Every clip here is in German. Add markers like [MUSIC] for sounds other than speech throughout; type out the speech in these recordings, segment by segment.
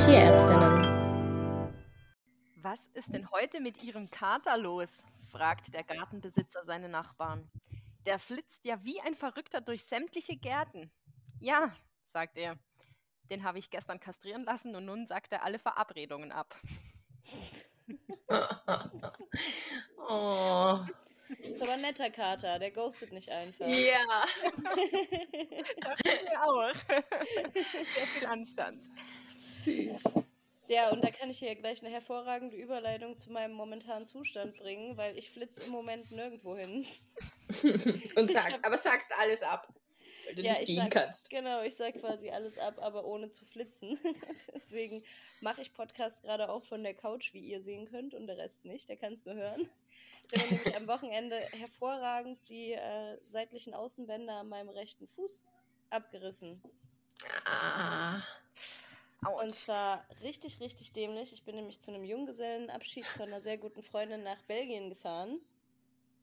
Tierärztinnen. Was ist denn heute mit Ihrem Kater los? fragt der Gartenbesitzer seine Nachbarn. Der flitzt ja wie ein Verrückter durch sämtliche Gärten. Ja, sagt er. Den habe ich gestern kastrieren lassen und nun sagt er alle Verabredungen ab. [LAUGHS] oh. Ist aber ein netter Kater, der ghostet nicht einfach. Ja. Dachte ich mir auch. Sehr viel Anstand. Süß. Ja, und da kann ich hier gleich eine hervorragende Überleitung zu meinem momentanen Zustand bringen, weil ich flitze im Moment nirgendwo hin. [LAUGHS] Und sag, aber sagst alles ab, weil du Ja, nicht ich gehen sag- kannst. Genau, ich sag quasi alles ab, aber ohne zu flitzen. [LAUGHS] Deswegen mache ich Podcast gerade auch von der Couch, wie ihr sehen könnt, und der Rest nicht, der kann es nur hören. Ich habe nämlich am Wochenende hervorragend die äh, seitlichen Außenbänder an meinem rechten Fuß abgerissen. Ah. Und zwar richtig, richtig dämlich. Ich bin nämlich zu einem Junggesellenabschied von einer sehr guten Freundin nach Belgien gefahren.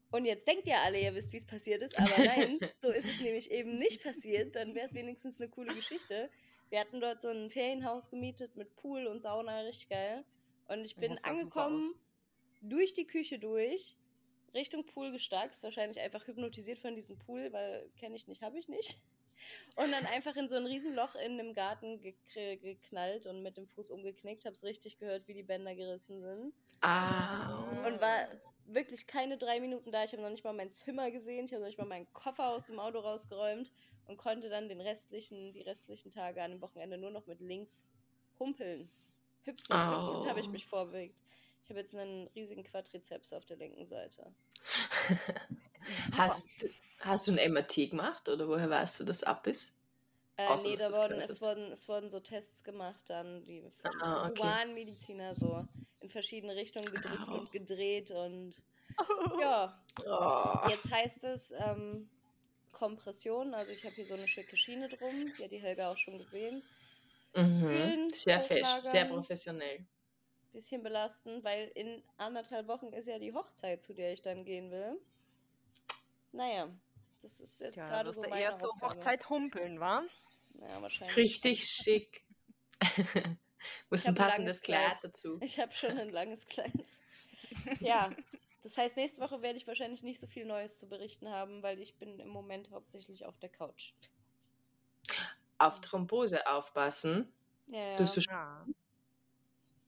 Und jetzt denkt ihr alle, ihr wisst, wie es passiert ist, aber nein, [LAUGHS] so ist es nämlich eben nicht passiert. Dann wäre es wenigstens eine coole Geschichte. Wir hatten dort so ein Ferienhaus gemietet mit Pool und Sauna, richtig geil. Und ich bin angekommen, durch die Küche durch, Richtung Pool gestarkt. Ist wahrscheinlich einfach hypnotisiert von diesem Pool, weil kenne ich nicht, habe ich nicht. Und dann einfach in so ein Riesenloch in einem Garten geknallt und mit dem Fuß umgeknickt. Hab's richtig gehört, wie die Bänder gerissen sind. Au. Und war wirklich keine drei Minuten da. Ich habe noch nicht mal mein Zimmer gesehen. Ich habe noch nicht mal meinen Koffer aus dem Auto rausgeräumt und konnte dann den restlichen, die restlichen Tage an dem Wochenende nur noch mit links humpeln. Hüpfen. Au. Gut habe ich mich vorbewegt. Ich habe jetzt einen riesigen Quadrizeps auf der linken Seite. [LAUGHS] Hast, hast du ein MRT gemacht oder woher weißt du, dass ab ist? Äh, Außer, nee, da wurden, es, wurden, es wurden so Tests gemacht, dann die Ah, okay. Humanmediziner so in verschiedene Richtungen gedrückt Au. und gedreht und [LAUGHS] ja, Oh. jetzt heißt es ähm, Kompression, also ich habe hier so eine schicke Schiene drum, die hat die Helga auch schon gesehen. Mhm. Sehr fest, sehr professionell. Bisschen belastend, weil in anderthalb Wochen ist ja die Hochzeit, zu der ich dann gehen will. Naja, das ist jetzt Ja, gerade so du meine eher zur. Hochzeit humpeln, wa? Ja, wahrscheinlich. Richtig schick. [LAUGHS] Muss ein ein passendes langes Kleid Kleid. dazu. Ich habe schon ein langes Kleid. Ja, das heißt, nächste Woche werde ich wahrscheinlich nicht so viel Neues zu berichten haben, weil ich bin im Moment hauptsächlich auf der Couch. Auf Thrombose aufpassen. Ja, Du hast so Ja.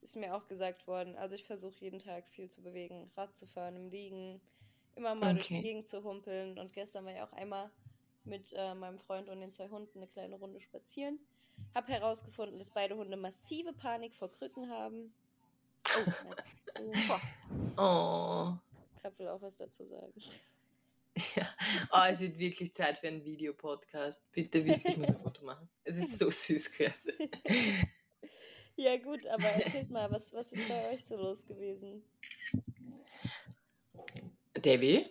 ist mir auch gesagt worden. Also ich versuche jeden Tag viel zu bewegen, Rad zu fahren, im Liegen, immer mal durch die Okay. Gegend zu humpeln. Und gestern war ich auch einmal mit äh, meinem Freund und den zwei Hunden eine kleine Runde spazieren. Hab herausgefunden, dass beide Hunde massive Panik vor Krücken haben. Oh, mein [LAUGHS] oh, will auch was dazu sagen. [LAUGHS] Ja. Oh, es wird wirklich Zeit für einen Videopodcast. Bitte wisst, ich muss ein Foto machen. Es ist so süß gerade. [LAUGHS] Ja gut, aber erzählt mal, was, was ist bei euch so los gewesen? Debbie?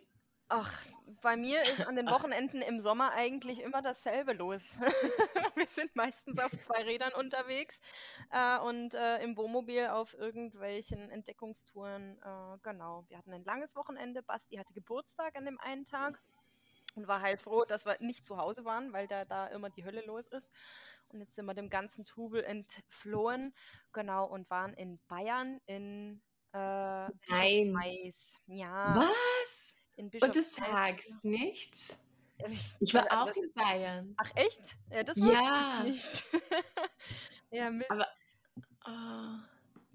Ach, bei mir ist an den Wochenenden im Sommer eigentlich immer dasselbe los. [LAUGHS] Wir sind meistens auf zwei Rädern unterwegs äh, und äh, im Wohnmobil auf irgendwelchen Entdeckungstouren. Äh, genau, wir hatten ein langes Wochenende. Basti hatte Geburtstag an dem einen Tag und war heilfroh, dass wir nicht zu Hause waren, weil da, da immer die Hölle los ist. Und jetzt sind wir dem ganzen Trubel entflohen, genau, und waren in Bayern in äh, Nein. Mais. Ja, Was? in Und du sagst nichts? Ja, Ich war auch das- in Bayern. Ach echt? Ja, das wusste Ja. ich nicht. [LAUGHS] ja, Mist. Aber- Oh.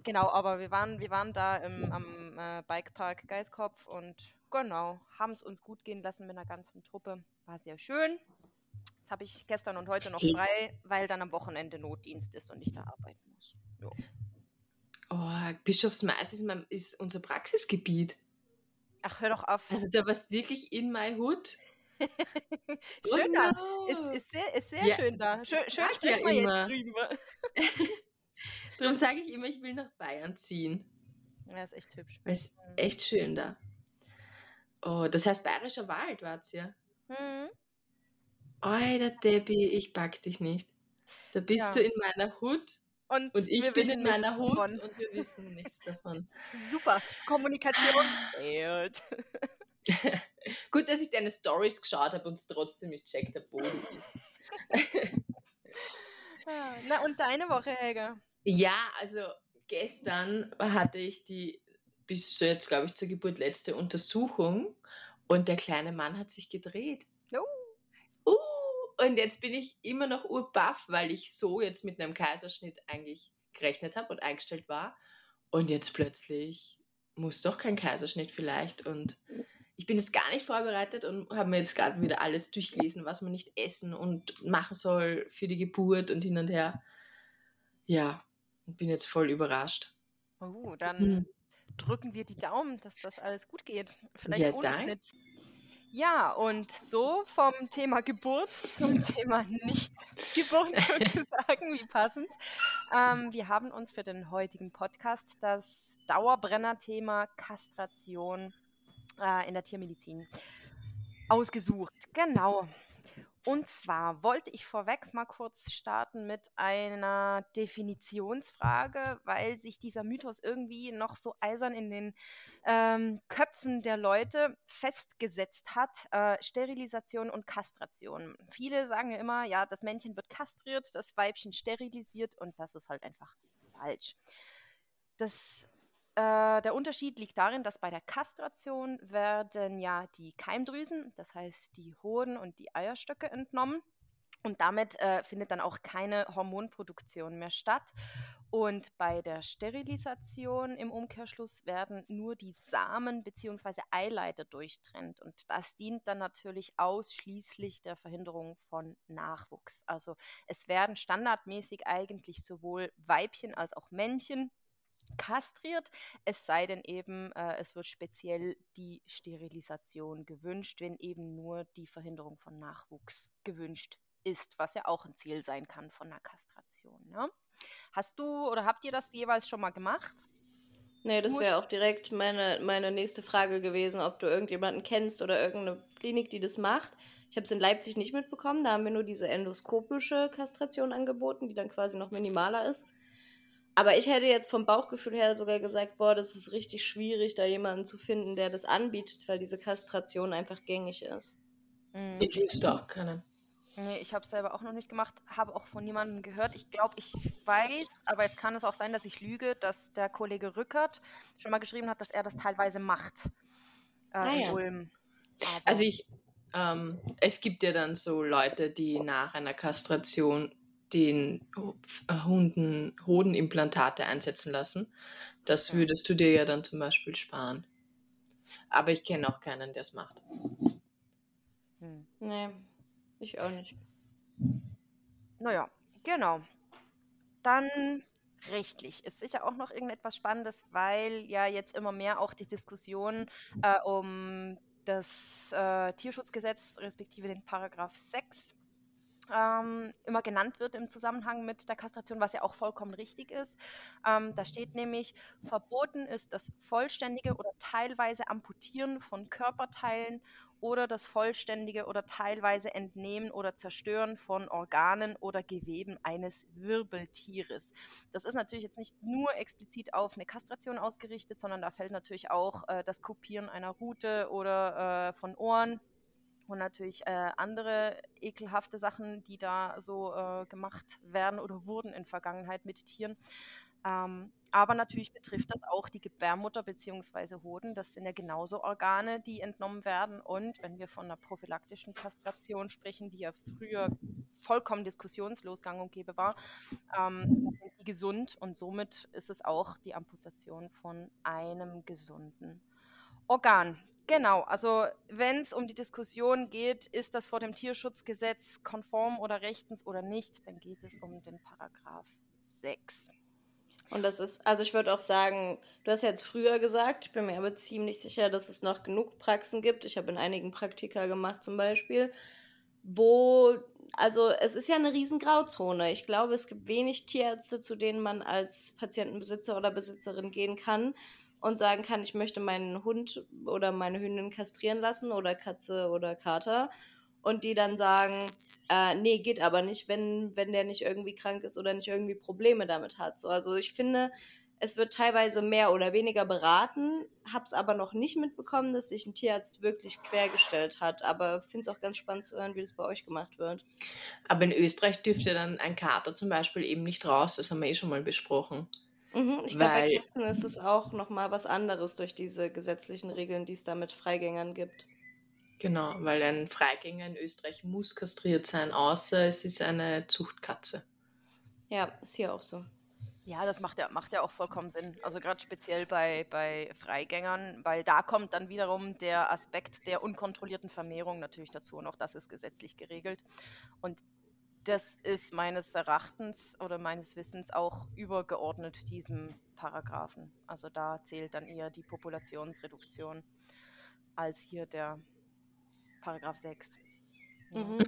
Genau, aber wir waren, wir waren da im, am äh, Bikepark Geiskopf und genau, haben es uns gut gehen lassen mit einer ganzen Truppe. War sehr schön. Jetzt habe ich gestern und heute noch frei, weil dann am Wochenende Notdienst ist und ich da arbeiten muss. Ja. Oh, Bischofsmais ist, mein, ist unser Praxisgebiet. Ach, hör doch auf. Also da warst wirklich in my hood. [LAUGHS] schön Oh da. no. Ist, ist sehr, ist sehr Ja, schön da. Schön, schön sag ja sprechen wir immer. jetzt drüber. [LAUGHS] [LAUGHS] Darum sage ich immer, ich will nach Bayern ziehen. Ja, ist echt hübsch. Weil es ist echt schön da. Oh, das heißt Bayerischer Wald, war's ja. Mhm. Alter Debbie, ich pack dich nicht. Da bist Ja. du in meiner Hut Und, und ich wir bin in meiner Hut davon. und wir wissen nichts davon. [LAUGHS] Super. Kommunikation. [LAUGHS] Gut, dass ich deine Stories geschaut habe und es trotzdem nicht checkt, der Boden ist. [LAUGHS] Ah, Na, und deine Woche, Helga? Ja, also gestern hatte ich die bis jetzt, glaube ich, zur Geburt letzte Untersuchung und der kleine Mann hat sich gedreht. Und jetzt bin ich immer noch urbaff, weil ich so jetzt mit einem Kaiserschnitt eigentlich gerechnet habe und eingestellt war. Und jetzt plötzlich muss doch kein Kaiserschnitt vielleicht. Und ich bin jetzt gar nicht vorbereitet und habe mir jetzt gerade wieder alles durchgelesen, was man nicht essen und machen soll für die Geburt und hin und her. Ja, und bin jetzt voll überrascht. Oh, dann Hm. drücken wir die Daumen, dass das alles gut geht. Vielleicht Ja, ohne danke. Schnitt. Ja, und so vom Thema Geburt zum Thema Nicht-Geburt [LAUGHS] sozusagen, wie passend. Ähm, wir haben uns für den heutigen Podcast das Dauerbrenner-Thema Kastration äh, in der Tiermedizin ausgesucht. Genau. Und zwar wollte ich vorweg mal kurz starten mit einer Definitionsfrage, weil sich dieser Mythos irgendwie noch so eisern in den ähm, Köpfen der Leute festgesetzt hat. Äh, Sterilisation und Kastration. Viele sagen ja immer, ja, das Männchen wird kastriert, das Weibchen sterilisiert und das ist halt einfach falsch. Das äh, der Unterschied liegt darin, dass bei der Kastration werden ja die Keimdrüsen, das heißt die Hoden und die Eierstöcke entnommen. Und damit äh, findet dann auch keine Hormonproduktion mehr statt. Und bei der Sterilisation im Umkehrschluss werden nur die Samen bzw. Eileiter durchtrennt. Und das dient dann natürlich ausschließlich der Verhinderung von Nachwuchs. Also es werden standardmäßig eigentlich sowohl Weibchen als auch Männchen kastriert, es sei denn eben, äh, es wird speziell die Sterilisation gewünscht, wenn eben nur die Verhinderung von Nachwuchs gewünscht ist, was ja auch ein Ziel sein kann von einer Kastration. Ne? Hast du oder habt ihr das jeweils schon mal gemacht? Nee, das wäre auch direkt meine, meine nächste Frage gewesen, ob du irgendjemanden kennst oder irgendeine Klinik, die das macht. Ich habe es in Leipzig nicht mitbekommen, da haben wir nur diese endoskopische Kastration angeboten, die dann quasi noch minimaler ist. Aber ich hätte jetzt vom Bauchgefühl her sogar gesagt, boah, das ist richtig schwierig, da jemanden zu finden, der das anbietet, weil diese Kastration einfach gängig ist. Mhm. Ich wüsste auch keinen. Nee, ich habe es selber auch noch nicht gemacht, habe auch von niemandem gehört. Ich glaube, ich weiß, aber es kann es auch sein, dass ich lüge, dass der Kollege Rückert schon mal geschrieben hat, dass er das teilweise macht. Äh, Ah, ja. Ulm. Also ich, ähm, es gibt ja dann so Leute, die nach einer Kastration den äh, Hunden Hodenimplantate einsetzen lassen. Das würdest du dir ja dann zum Beispiel sparen. Aber ich kenne auch keinen, der es macht. hm. Nee, ich auch nicht. Naja, genau. Dann rechtlich ist sicher auch noch irgendetwas Spannendes, weil ja jetzt immer mehr auch die Diskussion äh, um das äh, Tierschutzgesetz respektive den Paragraph 6 ähm, immer genannt wird im Zusammenhang mit der Kastration, was ja auch vollkommen richtig ist. Ähm, da steht nämlich, verboten ist das vollständige oder teilweise Amputieren von Körperteilen oder das vollständige oder teilweise Entnehmen oder Zerstören von Organen oder Geweben eines Wirbeltieres. Das ist natürlich jetzt nicht nur explizit auf eine Kastration ausgerichtet, sondern da fällt natürlich auch äh, das Kopieren einer Rute oder äh, von Ohren und natürlich äh, andere ekelhafte Sachen, die da so äh, gemacht werden oder wurden in Vergangenheit mit Tieren. Ähm, aber natürlich betrifft das auch die Gebärmutter bzw. Hoden. Das sind ja genauso Organe, die entnommen werden. Und wenn wir von einer prophylaktischen Kastration sprechen, die ja früher vollkommen diskussionslos gang und gäbe war, ähm, sind die gesund und somit ist es auch die Amputation von einem gesunden Organ. Genau, also wenn es um die Diskussion geht, ist das vor dem Tierschutzgesetz konform oder rechtens oder nicht, dann geht es um den Paragraph 6. Und das ist, also ich würde auch sagen, du hast ja jetzt früher gesagt, ich bin mir aber ziemlich sicher, dass es noch genug Praxen gibt. Ich habe in einigen Praktika gemacht zum Beispiel, wo, also es ist ja eine riesen Grauzone. Ich glaube, es gibt wenig Tierärzte, zu denen man als Patientenbesitzer oder Besitzerin gehen kann und sagen kann, ich möchte meinen Hund oder meine Hündin kastrieren lassen oder Katze oder Kater und die dann sagen, äh, nee, geht aber nicht, wenn, wenn der nicht irgendwie krank ist oder nicht irgendwie Probleme damit hat. So, also ich finde, es wird teilweise mehr oder weniger beraten, habe es aber noch nicht mitbekommen, dass sich ein Tierarzt wirklich quergestellt hat. Aber finde es auch ganz spannend zu hören, wie das bei euch gemacht wird. Aber in Österreich dürfte dann ein Kater zum Beispiel eben nicht raus, das haben wir eh schon mal besprochen. Mhm, ich glaube, bei Katzen ist es auch nochmal was anderes durch diese gesetzlichen Regeln, die es da mit Freigängern gibt. Genau, weil ein Freigänger in Österreich muss kastriert sein, außer es ist eine Zuchtkatze. Ja, ist hier auch so. Ja, das macht ja, macht ja auch vollkommen Sinn. Also gerade speziell bei, bei Freigängern, weil da kommt dann wiederum der Aspekt der unkontrollierten Vermehrung natürlich dazu und auch das ist gesetzlich geregelt. Und das ist meines Erachtens oder meines Wissens auch übergeordnet diesem Paragraphen. Also da zählt dann eher die Populationsreduktion als hier der Paragraph 6. Ja. Mhm.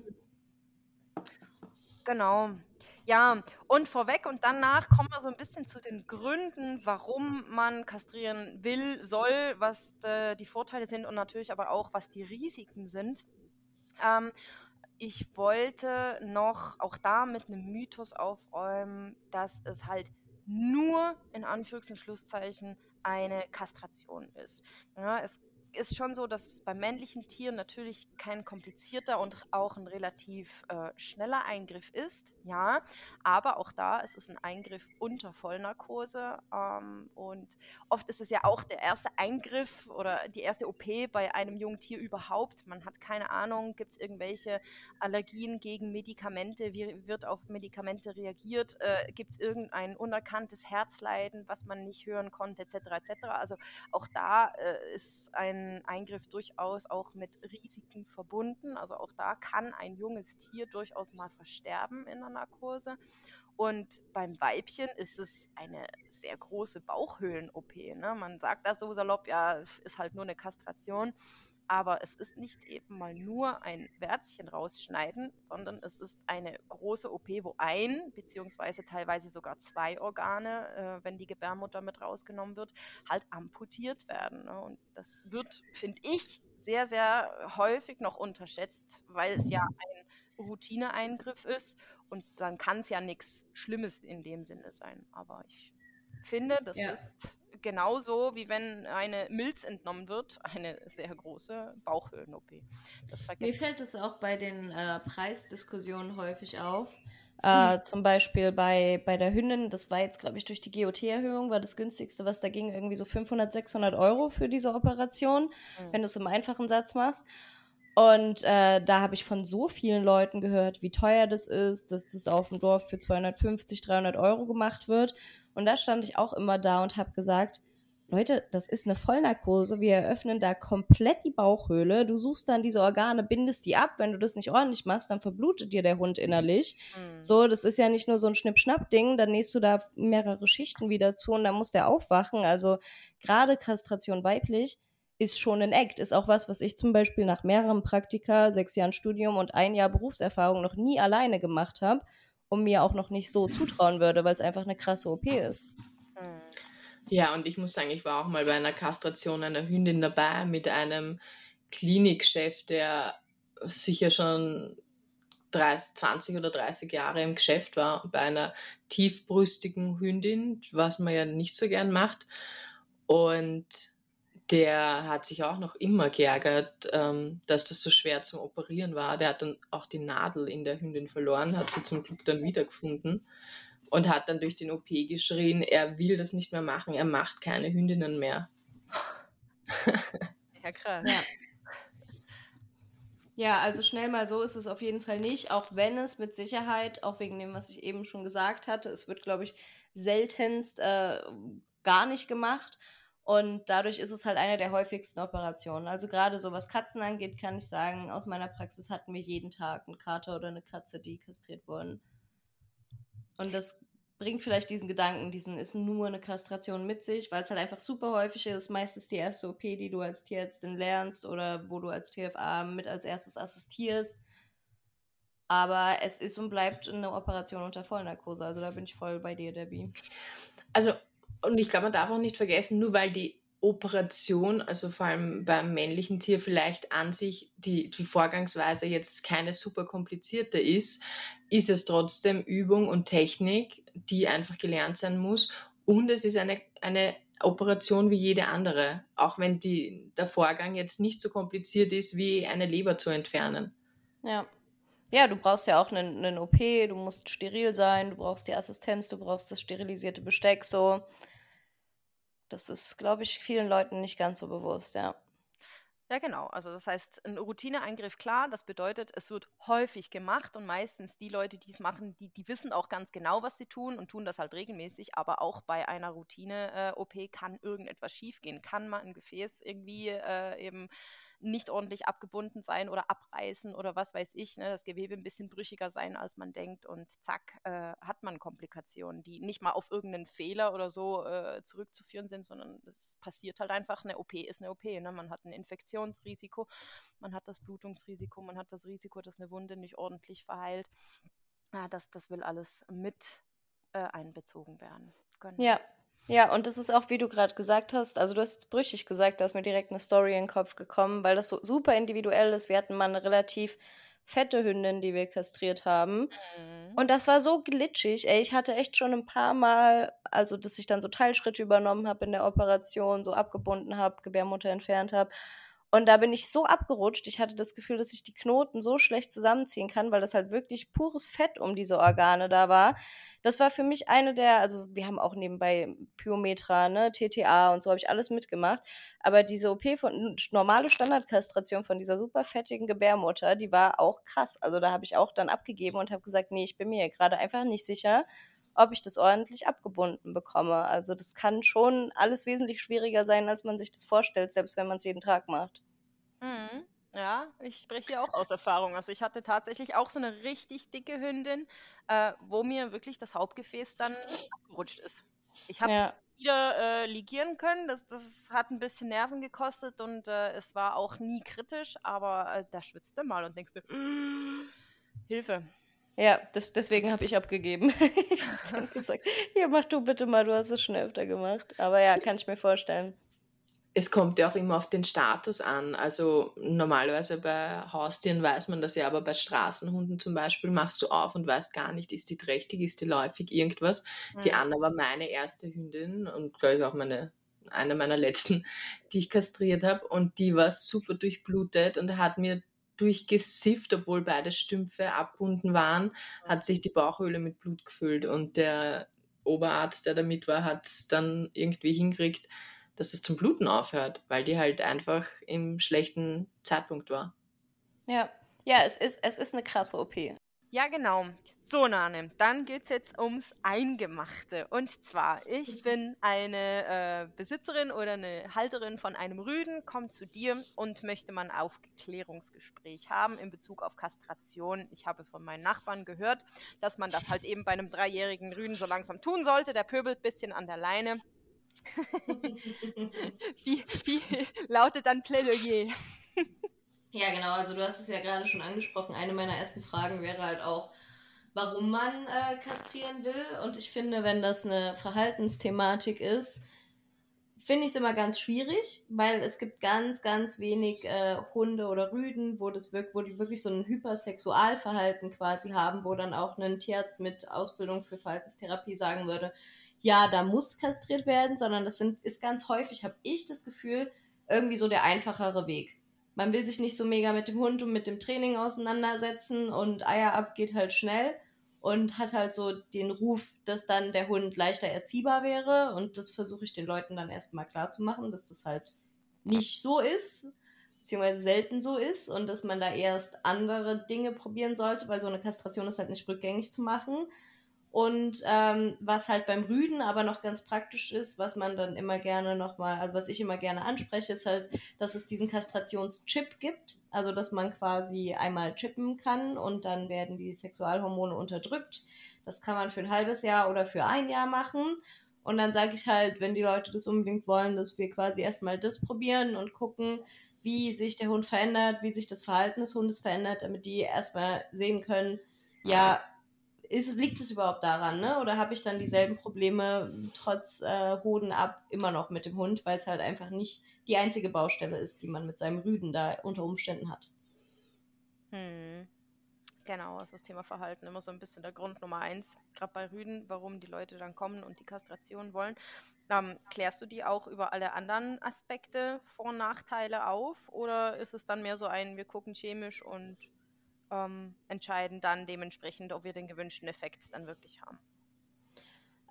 Genau. Ja, und vorweg und danach kommen wir so ein bisschen zu den Gründen, warum man kastrieren will, soll, was äh, die Vorteile sind und natürlich aber auch, was die Risiken sind. Ähm, ich wollte noch auch da mit einem Mythos aufräumen, dass es halt nur in Anführungs- und Schlusszeichen eine Kastration ist. Ja, es ist schon so, dass es bei männlichen Tieren natürlich kein komplizierter und auch ein relativ äh, schneller Eingriff ist, ja. Aber auch da ist es ein Eingriff unter Vollnarkose ähm, und oft ist es ja auch der erste Eingriff oder die erste OP bei einem jungen Tier überhaupt. Man hat keine Ahnung, gibt es irgendwelche Allergien gegen Medikamente, wie wird auf Medikamente reagiert, äh, gibt es irgendein unerkanntes Herzleiden, was man nicht hören konnte, etc. etc. Also auch da äh, ist ein Eingriff durchaus auch mit Risiken verbunden. Also auch da kann ein junges Tier durchaus mal versterben in der Narkose. Und beim Weibchen ist es eine sehr große Bauchhöhlen-OP. Ne? Man sagt das so salopp, ja, ist halt nur eine Kastration. Aber es ist nicht eben mal nur ein Wärzchen rausschneiden, sondern es ist eine große OP, wo ein beziehungsweise teilweise sogar zwei Organe, äh, wenn die Gebärmutter mit rausgenommen wird, halt amputiert werden. Ne? Und das wird, finde ich, sehr, sehr häufig noch unterschätzt, weil es ja ein Routineeingriff ist und dann kann es ja nichts Schlimmes in dem Sinne sein. Aber ich finde, das ja. ist genauso wie wenn eine Milz entnommen wird, eine sehr große Bauchhöhlen-OP. Mir fällt es auch bei den äh, Preisdiskussionen häufig auf. Äh, hm. Zum Beispiel bei, bei der Hündin, das war jetzt, glaube ich, durch die GOT-Erhöhung, war das günstigste, was da ging, irgendwie so 500, 600 Euro für diese Operation, hm. wenn du es im einfachen Satz machst. Und äh, da habe ich von so vielen Leuten gehört, wie teuer das ist, dass das auf dem Dorf für 250, 300 Euro gemacht wird. Und da stand ich auch immer da und habe gesagt, Leute, das ist eine Vollnarkose. Wir eröffnen da komplett die Bauchhöhle. Du suchst dann diese Organe, bindest die ab. Wenn du das nicht ordentlich machst, dann verblutet dir der Hund innerlich. Mhm. So, das ist ja nicht nur so ein Schnipp-Schnapp-Ding. Dann nähst du da mehrere Schichten wieder zu und dann muss der aufwachen. Also gerade Kastration weiblich ist schon ein Act. Ist auch was, was ich zum Beispiel nach mehreren Praktika, sechs Jahren Studium und ein Jahr Berufserfahrung noch nie alleine gemacht habe und mir auch noch nicht so zutrauen würde, weil es einfach eine krasse OP ist. Ja, und ich muss sagen, ich war auch mal bei einer Kastration einer Hündin dabei mit einem Klinikchef, der sicher schon 30, 20 oder 30 Jahre im Geschäft war, bei einer tiefbrüstigen Hündin, was man ja nicht so gern macht. Und der hat sich auch noch immer geärgert, ähm, dass das so schwer zum Operieren war. Der hat dann auch die Nadel in der Hündin verloren, hat sie zum Glück dann wiedergefunden und hat dann durch den OP geschrien, er will das nicht mehr machen, er macht keine Hündinnen mehr. [LAUGHS] ja, krass. Ja. Ja, also schnell mal so ist es auf jeden Fall nicht, auch wenn es mit Sicherheit, auch wegen dem, was ich eben schon gesagt hatte, es wird, glaube ich, seltenst äh, gar nicht gemacht. Und dadurch ist es halt eine der häufigsten Operationen. Also gerade so was Katzen angeht, kann ich sagen, aus meiner Praxis hatten wir jeden Tag einen Kater oder eine Katze, die kastriert wurden. Und das bringt vielleicht diesen Gedanken, diesen ist nur eine Kastration mit sich, weil es halt einfach super häufig ist. Meistens die erste OP, die du als Tierärztin lernst oder wo du als TFA mit als erstes assistierst. Aber es ist und bleibt eine Operation unter Vollnarkose. Also da bin ich voll bei dir, Debbie. Also, und ich glaube, man darf auch nicht vergessen, nur weil die Operation, also vor allem beim männlichen Tier vielleicht an sich die, die Vorgangsweise jetzt keine super komplizierte ist, ist es trotzdem Übung und Technik, die einfach gelernt sein muss und es ist eine, eine Operation wie jede andere, auch wenn die, der Vorgang jetzt nicht so kompliziert ist, wie eine Leber zu entfernen. Ja. Ja, du brauchst ja auch einen, einen OP, du musst steril sein, du brauchst die Assistenz, du brauchst das sterilisierte Besteck, so. Das ist, glaube ich, vielen Leuten nicht ganz so bewusst, ja. Ja, genau. Also das heißt, ein Routineeingriff, klar, das bedeutet, es wird häufig gemacht und meistens die Leute, die es machen, die, die wissen auch ganz genau, was sie tun und tun das halt regelmäßig, aber auch bei einer Routine-OP äh, kann irgendetwas schiefgehen, kann mal ein Gefäß irgendwie äh, eben nicht ordentlich abgebunden sein oder abreißen oder was weiß ich, ne, das Gewebe ein bisschen brüchiger sein, als man denkt und zack, äh, hat man Komplikationen, die nicht mal auf irgendeinen Fehler oder so äh, zurückzuführen sind, sondern es passiert halt einfach, eine OP ist eine OP, ne? man hat ein Infektionsrisiko, man hat das Blutungsrisiko, man hat das Risiko, dass eine Wunde nicht ordentlich verheilt. Ja, das, das will alles mit äh, einbezogen werden. Genau. Ja, ja, und das ist auch, wie du gerade gesagt hast, also du hast brüchig gesagt, da ist mir direkt eine Story in den Kopf gekommen, weil das so super individuell ist. Wir hatten mal eine relativ fette Hündin, die wir kastriert haben. Mhm. Und das war so glitschig. Ey, ich hatte echt schon ein paar Mal, also dass ich dann so Teilschritte übernommen habe in der Operation, so abgebunden habe, Gebärmutter entfernt habe. Und da bin ich so abgerutscht. Ich hatte das Gefühl, dass ich die Knoten so schlecht zusammenziehen kann, weil das halt wirklich pures Fett um diese Organe da war. Das war für mich eine der, also wir haben auch nebenbei Pyometra, ne, TTA und so habe ich alles mitgemacht. Aber diese OP von normale Standardkastration von dieser super fettigen Gebärmutter, die war auch krass. Also da habe ich auch dann abgegeben und habe gesagt, nee, ich bin mir gerade einfach nicht sicher, ob ich das ordentlich abgebunden bekomme. Also das kann schon alles wesentlich schwieriger sein, als man sich das vorstellt, selbst wenn man es jeden Tag macht. Mhm. Ja, ich spreche hier auch aus Erfahrung. Also ich hatte tatsächlich auch so eine richtig dicke Hündin, äh, wo mir wirklich das Hauptgefäß dann abgerutscht ist. Ich habe es ja. wieder äh, ligieren können. Das, das hat ein bisschen Nerven gekostet und äh, es war auch nie kritisch, aber äh, da schwitzt du mal und denkst du, Hilfe. Ja, das, deswegen habe ich abgegeben. [LAUGHS] ich habe dann gesagt, hier mach du bitte mal, du hast es schon öfter gemacht. Aber ja, kann ich mir vorstellen es kommt ja auch immer auf den Status an. Also normalerweise bei Haustieren weiß man das ja, aber bei Straßenhunden zum Beispiel machst du auf und weißt gar nicht, ist die trächtig, ist die läufig, irgendwas. Mhm. Die Anna war meine erste Hündin und glaube ich auch meine eine meiner letzten, die ich kastriert habe und die war super durchblutet und hat mir durchgesifft, obwohl beide Stümpfe abbunden waren, hat sich die Bauchhöhle mit Blut gefüllt und der Oberarzt, der da mit war, hat dann irgendwie hingekriegt, dass es zum Bluten aufhört, weil die halt einfach im schlechten Zeitpunkt war. Ja, ja, es ist, es ist eine krasse OP. Ja, genau. So, Nane, dann geht es jetzt ums Eingemachte. Und zwar, ich bin eine äh, Besitzerin oder eine Halterin von einem Rüden, komme zu dir und möchte mal ein Aufklärungsgespräch haben in Bezug auf Kastration. Ich habe von meinen Nachbarn gehört, dass man das halt eben bei einem dreijährigen Rüden so langsam tun sollte. Der pöbelt ein bisschen an der Leine. [LAUGHS] wie, wie lautet dann Plädoyer? [LAUGHS] ja, genau. Also du hast es ja gerade schon angesprochen. Eine meiner ersten Fragen wäre halt auch, warum man äh, kastrieren will. Und ich finde, wenn das eine Verhaltensthematik ist, finde ich es immer ganz schwierig, weil es gibt ganz, ganz wenig äh, Hunde oder Rüden, wo das wirkt, wo die wirklich so ein Hypersexualverhalten quasi haben, wo dann auch ein Tierarzt mit Ausbildung für Verhaltenstherapie sagen würde, ja, da muss kastriert werden, sondern das sind, ist ganz häufig, habe ich das Gefühl, irgendwie so der einfachere Weg. Man will sich nicht so mega mit dem Hund und mit dem Training auseinandersetzen und Eier ab geht halt schnell und hat halt so den Ruf, dass dann der Hund leichter erziehbar wäre und das versuche ich den Leuten dann erstmal klar zu machen, dass das halt nicht so ist, beziehungsweise selten so ist und dass man da erst andere Dinge probieren sollte, weil so eine Kastration ist halt nicht rückgängig zu machen. Und ähm, was halt beim Rüden aber noch ganz praktisch ist, was man dann immer gerne nochmal, also was ich immer gerne anspreche, ist halt, dass es diesen Kastrationschip gibt. Also dass man quasi einmal chippen kann und dann werden die Sexualhormone unterdrückt. Das kann man für ein halbes Jahr oder für ein Jahr machen. Und dann sage ich halt, wenn die Leute das unbedingt wollen, dass wir quasi erstmal das probieren und gucken, wie sich der Hund verändert, wie sich das Verhalten des Hundes verändert, damit die erstmal sehen können, ja, ist, liegt es überhaupt daran, ne? Oder habe ich dann dieselben Probleme trotz äh, Hoden ab immer noch mit dem Hund, weil es halt einfach nicht die einzige Baustelle ist, die man mit seinem Rüden da unter Umständen hat. Hm. Genau, das Thema Verhalten immer so ein bisschen der Grund Nummer eins, gerade bei Rüden, warum die Leute dann kommen und die Kastration wollen. Ähm, klärst du die auch über alle anderen Aspekte, Vor- und Nachteile auf oder ist es dann mehr so ein, wir gucken chemisch und ähm, entscheiden dann dementsprechend, ob wir den gewünschten Effekt dann wirklich haben?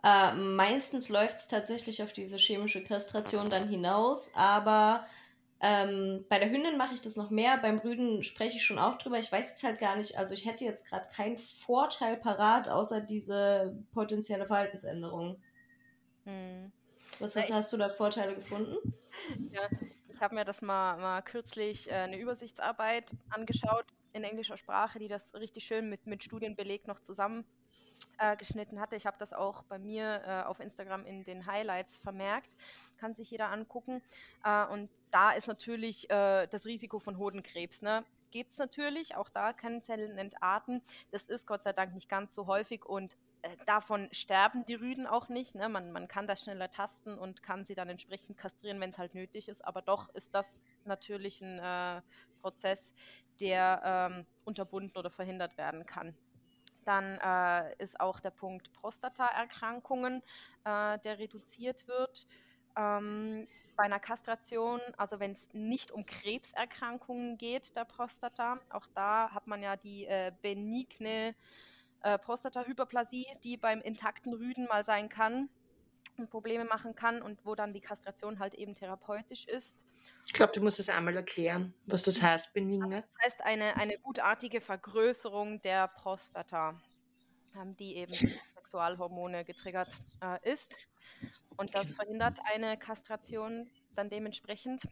Äh, meistens läuft es tatsächlich auf diese chemische Kastration dann hinaus, aber ähm, bei der Hündin mache ich das noch mehr, beim Rüden spreche ich schon auch drüber. Ich weiß jetzt halt gar nicht, also ich hätte jetzt gerade keinen Vorteil parat, außer diese potenzielle Verhaltensänderung. Hm. Was, was hast du da Vorteile gefunden? [LAUGHS] Ja, ich habe mir das mal, mal kürzlich äh, eine Übersichtsarbeit angeschaut in englischer Sprache, die das richtig schön mit, mit Studienbeleg noch zusammen äh, hatte. Ich habe das auch bei mir äh, auf Instagram in den Highlights vermerkt. Kann sich jeder angucken. Äh, und da ist natürlich äh, das Risiko von Hodenkrebs. Ne? Gibt es natürlich, auch da können Zellen entarten. Das ist Gott sei Dank nicht ganz so häufig und äh, davon sterben die Rüden auch nicht. Ne? Man, man kann das schneller tasten und kann sie dann entsprechend kastrieren, wenn es halt nötig ist. Aber doch ist das natürlich ein äh, Prozess, der ähm, unterbunden oder verhindert werden kann. Dann äh, ist auch der Punkt Prostataerkrankungen, äh, der reduziert wird. Ähm, bei einer Kastration, also wenn es nicht um Krebserkrankungen geht, der Prostata, auch da hat man ja die äh, benigne äh, Prostatahyperplasie, die beim intakten Rüden mal sein kann Probleme machen kann und wo dann die Kastration halt eben therapeutisch ist. Ich glaube, du musst es einmal erklären, was das heißt, benigne. Das heißt eine, eine gutartige Vergrößerung der Prostata, ähm, die eben Sexualhormone getriggert äh, ist. Und das verhindert eine Kastration dann dementsprechend.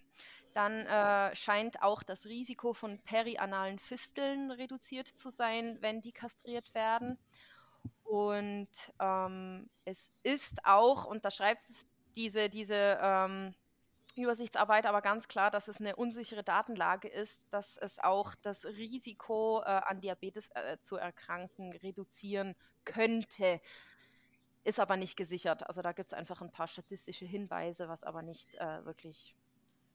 Dann äh, scheint auch das Risiko von perianalen Fisteln reduziert zu sein, wenn die kastriert werden. Und ähm, es ist auch, und da schreibt diese, diese ähm, Übersichtsarbeit aber ganz klar, dass es eine unsichere Datenlage ist, dass es auch das Risiko äh, an Diabetes äh, zu erkranken reduzieren könnte. Ist aber nicht gesichert. Also da gibt es einfach ein paar statistische Hinweise, was aber nicht äh, wirklich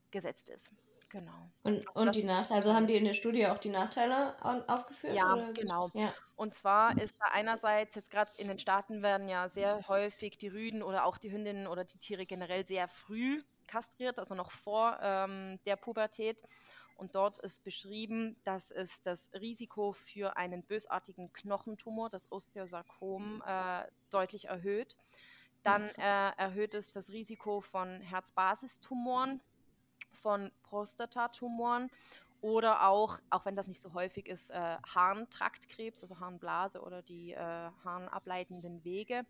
gesetzt ist. Genau. Und, und die Nachteile, also haben die in der Studie auch die Nachteile aufgeführt? Ja, genau. Ja. Und zwar ist da einerseits, jetzt gerade in den Staaten werden ja sehr häufig die Rüden oder auch die Hündinnen oder die Tiere generell sehr früh kastriert, also noch vor ähm, der Pubertät. Und dort ist beschrieben, dass es das Risiko für einen bösartigen Knochentumor, das Osteosarkom, äh, deutlich erhöht. Dann äh, erhöht es das Risiko von Herzbasistumoren, von Prostatatumoren oder auch, auch wenn das nicht so häufig ist, äh, Harntraktkrebs, also Harnblase oder die äh, harnableitenden Wege.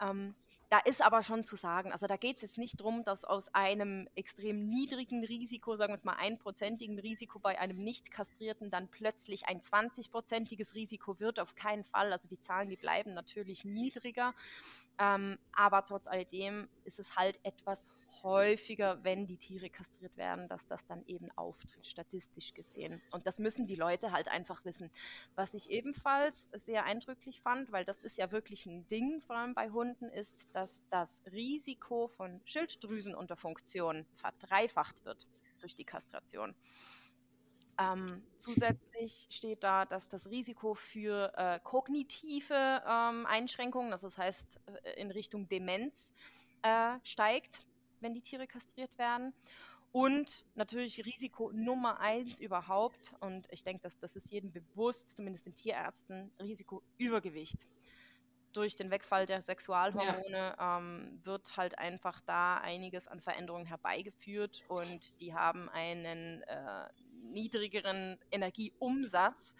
Ähm, da ist aber schon zu sagen, also da geht es jetzt nicht darum, dass aus einem extrem niedrigen Risiko, sagen wir es mal einprozentigen Risiko bei einem nicht kastrierten dann plötzlich ein 20-prozentiges Risiko wird, auf keinen Fall. Also die Zahlen, die bleiben natürlich niedriger, ähm, aber trotz alledem ist es halt etwas häufiger, wenn die Tiere kastriert werden, dass das dann eben auftritt, statistisch gesehen. Und das müssen die Leute halt einfach wissen. Was ich ebenfalls sehr eindrücklich fand, weil das ist ja wirklich ein Ding, vor allem bei Hunden, ist, dass das Risiko von Schilddrüsenunterfunktion verdreifacht wird durch die Kastration. Ähm, zusätzlich steht da, dass das Risiko für äh, kognitive ähm, Einschränkungen, also das heißt äh, in Richtung Demenz, äh, steigt wenn die Tiere kastriert werden. Und natürlich Risiko Nummer eins überhaupt, und ich denke, dass das ist jedem bewusst, zumindest den Tierärzten, Risiko Übergewicht. Durch den Wegfall der Sexualhormone ja. ähm, wird halt einfach da einiges an Veränderungen herbeigeführt und die haben einen äh, niedrigeren Energieumsatz,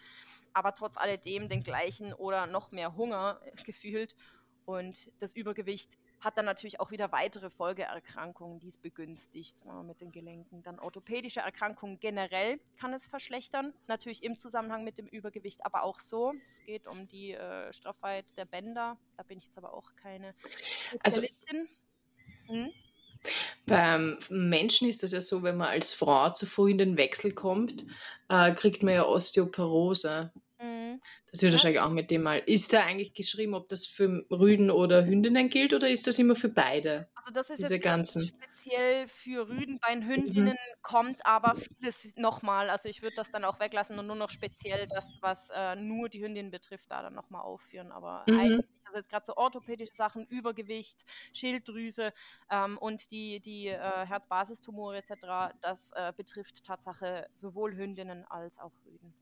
aber trotz alledem den gleichen oder noch mehr Hunger [LAUGHS] gefühlt. Und das Übergewicht hat dann natürlich auch wieder weitere Folgeerkrankungen, die es begünstigt äh, mit den Gelenken. Dann orthopädische Erkrankungen generell kann es verschlechtern, natürlich im Zusammenhang mit dem Übergewicht, aber auch so. Es geht um die äh, Straffheit der Bänder, da bin ich jetzt aber auch keine also, hm? Beim Menschen ist das ja so, wenn man als Frau zu früh in den Wechsel kommt, äh, kriegt man ja Osteoporose. Mhm. Mhm. Das wird ja. wahrscheinlich auch mit dem mal. Ist da eigentlich geschrieben, ob das für Rüden oder Hündinnen gilt oder ist das immer für beide? Also das ist diese ganzen. speziell für Rüden. Bei den Hündinnen mhm. kommt aber vieles nochmal. Also ich würde das dann auch weglassen und nur noch speziell das, was äh, nur die Hündinnen betrifft, da dann nochmal aufführen. Aber mhm. eigentlich also jetzt gerade so orthopädische Sachen, Übergewicht, Schilddrüse ähm, und die, die äh, Herzbasistumore etc., das äh, betrifft Tatsache sowohl Hündinnen als auch Rüden.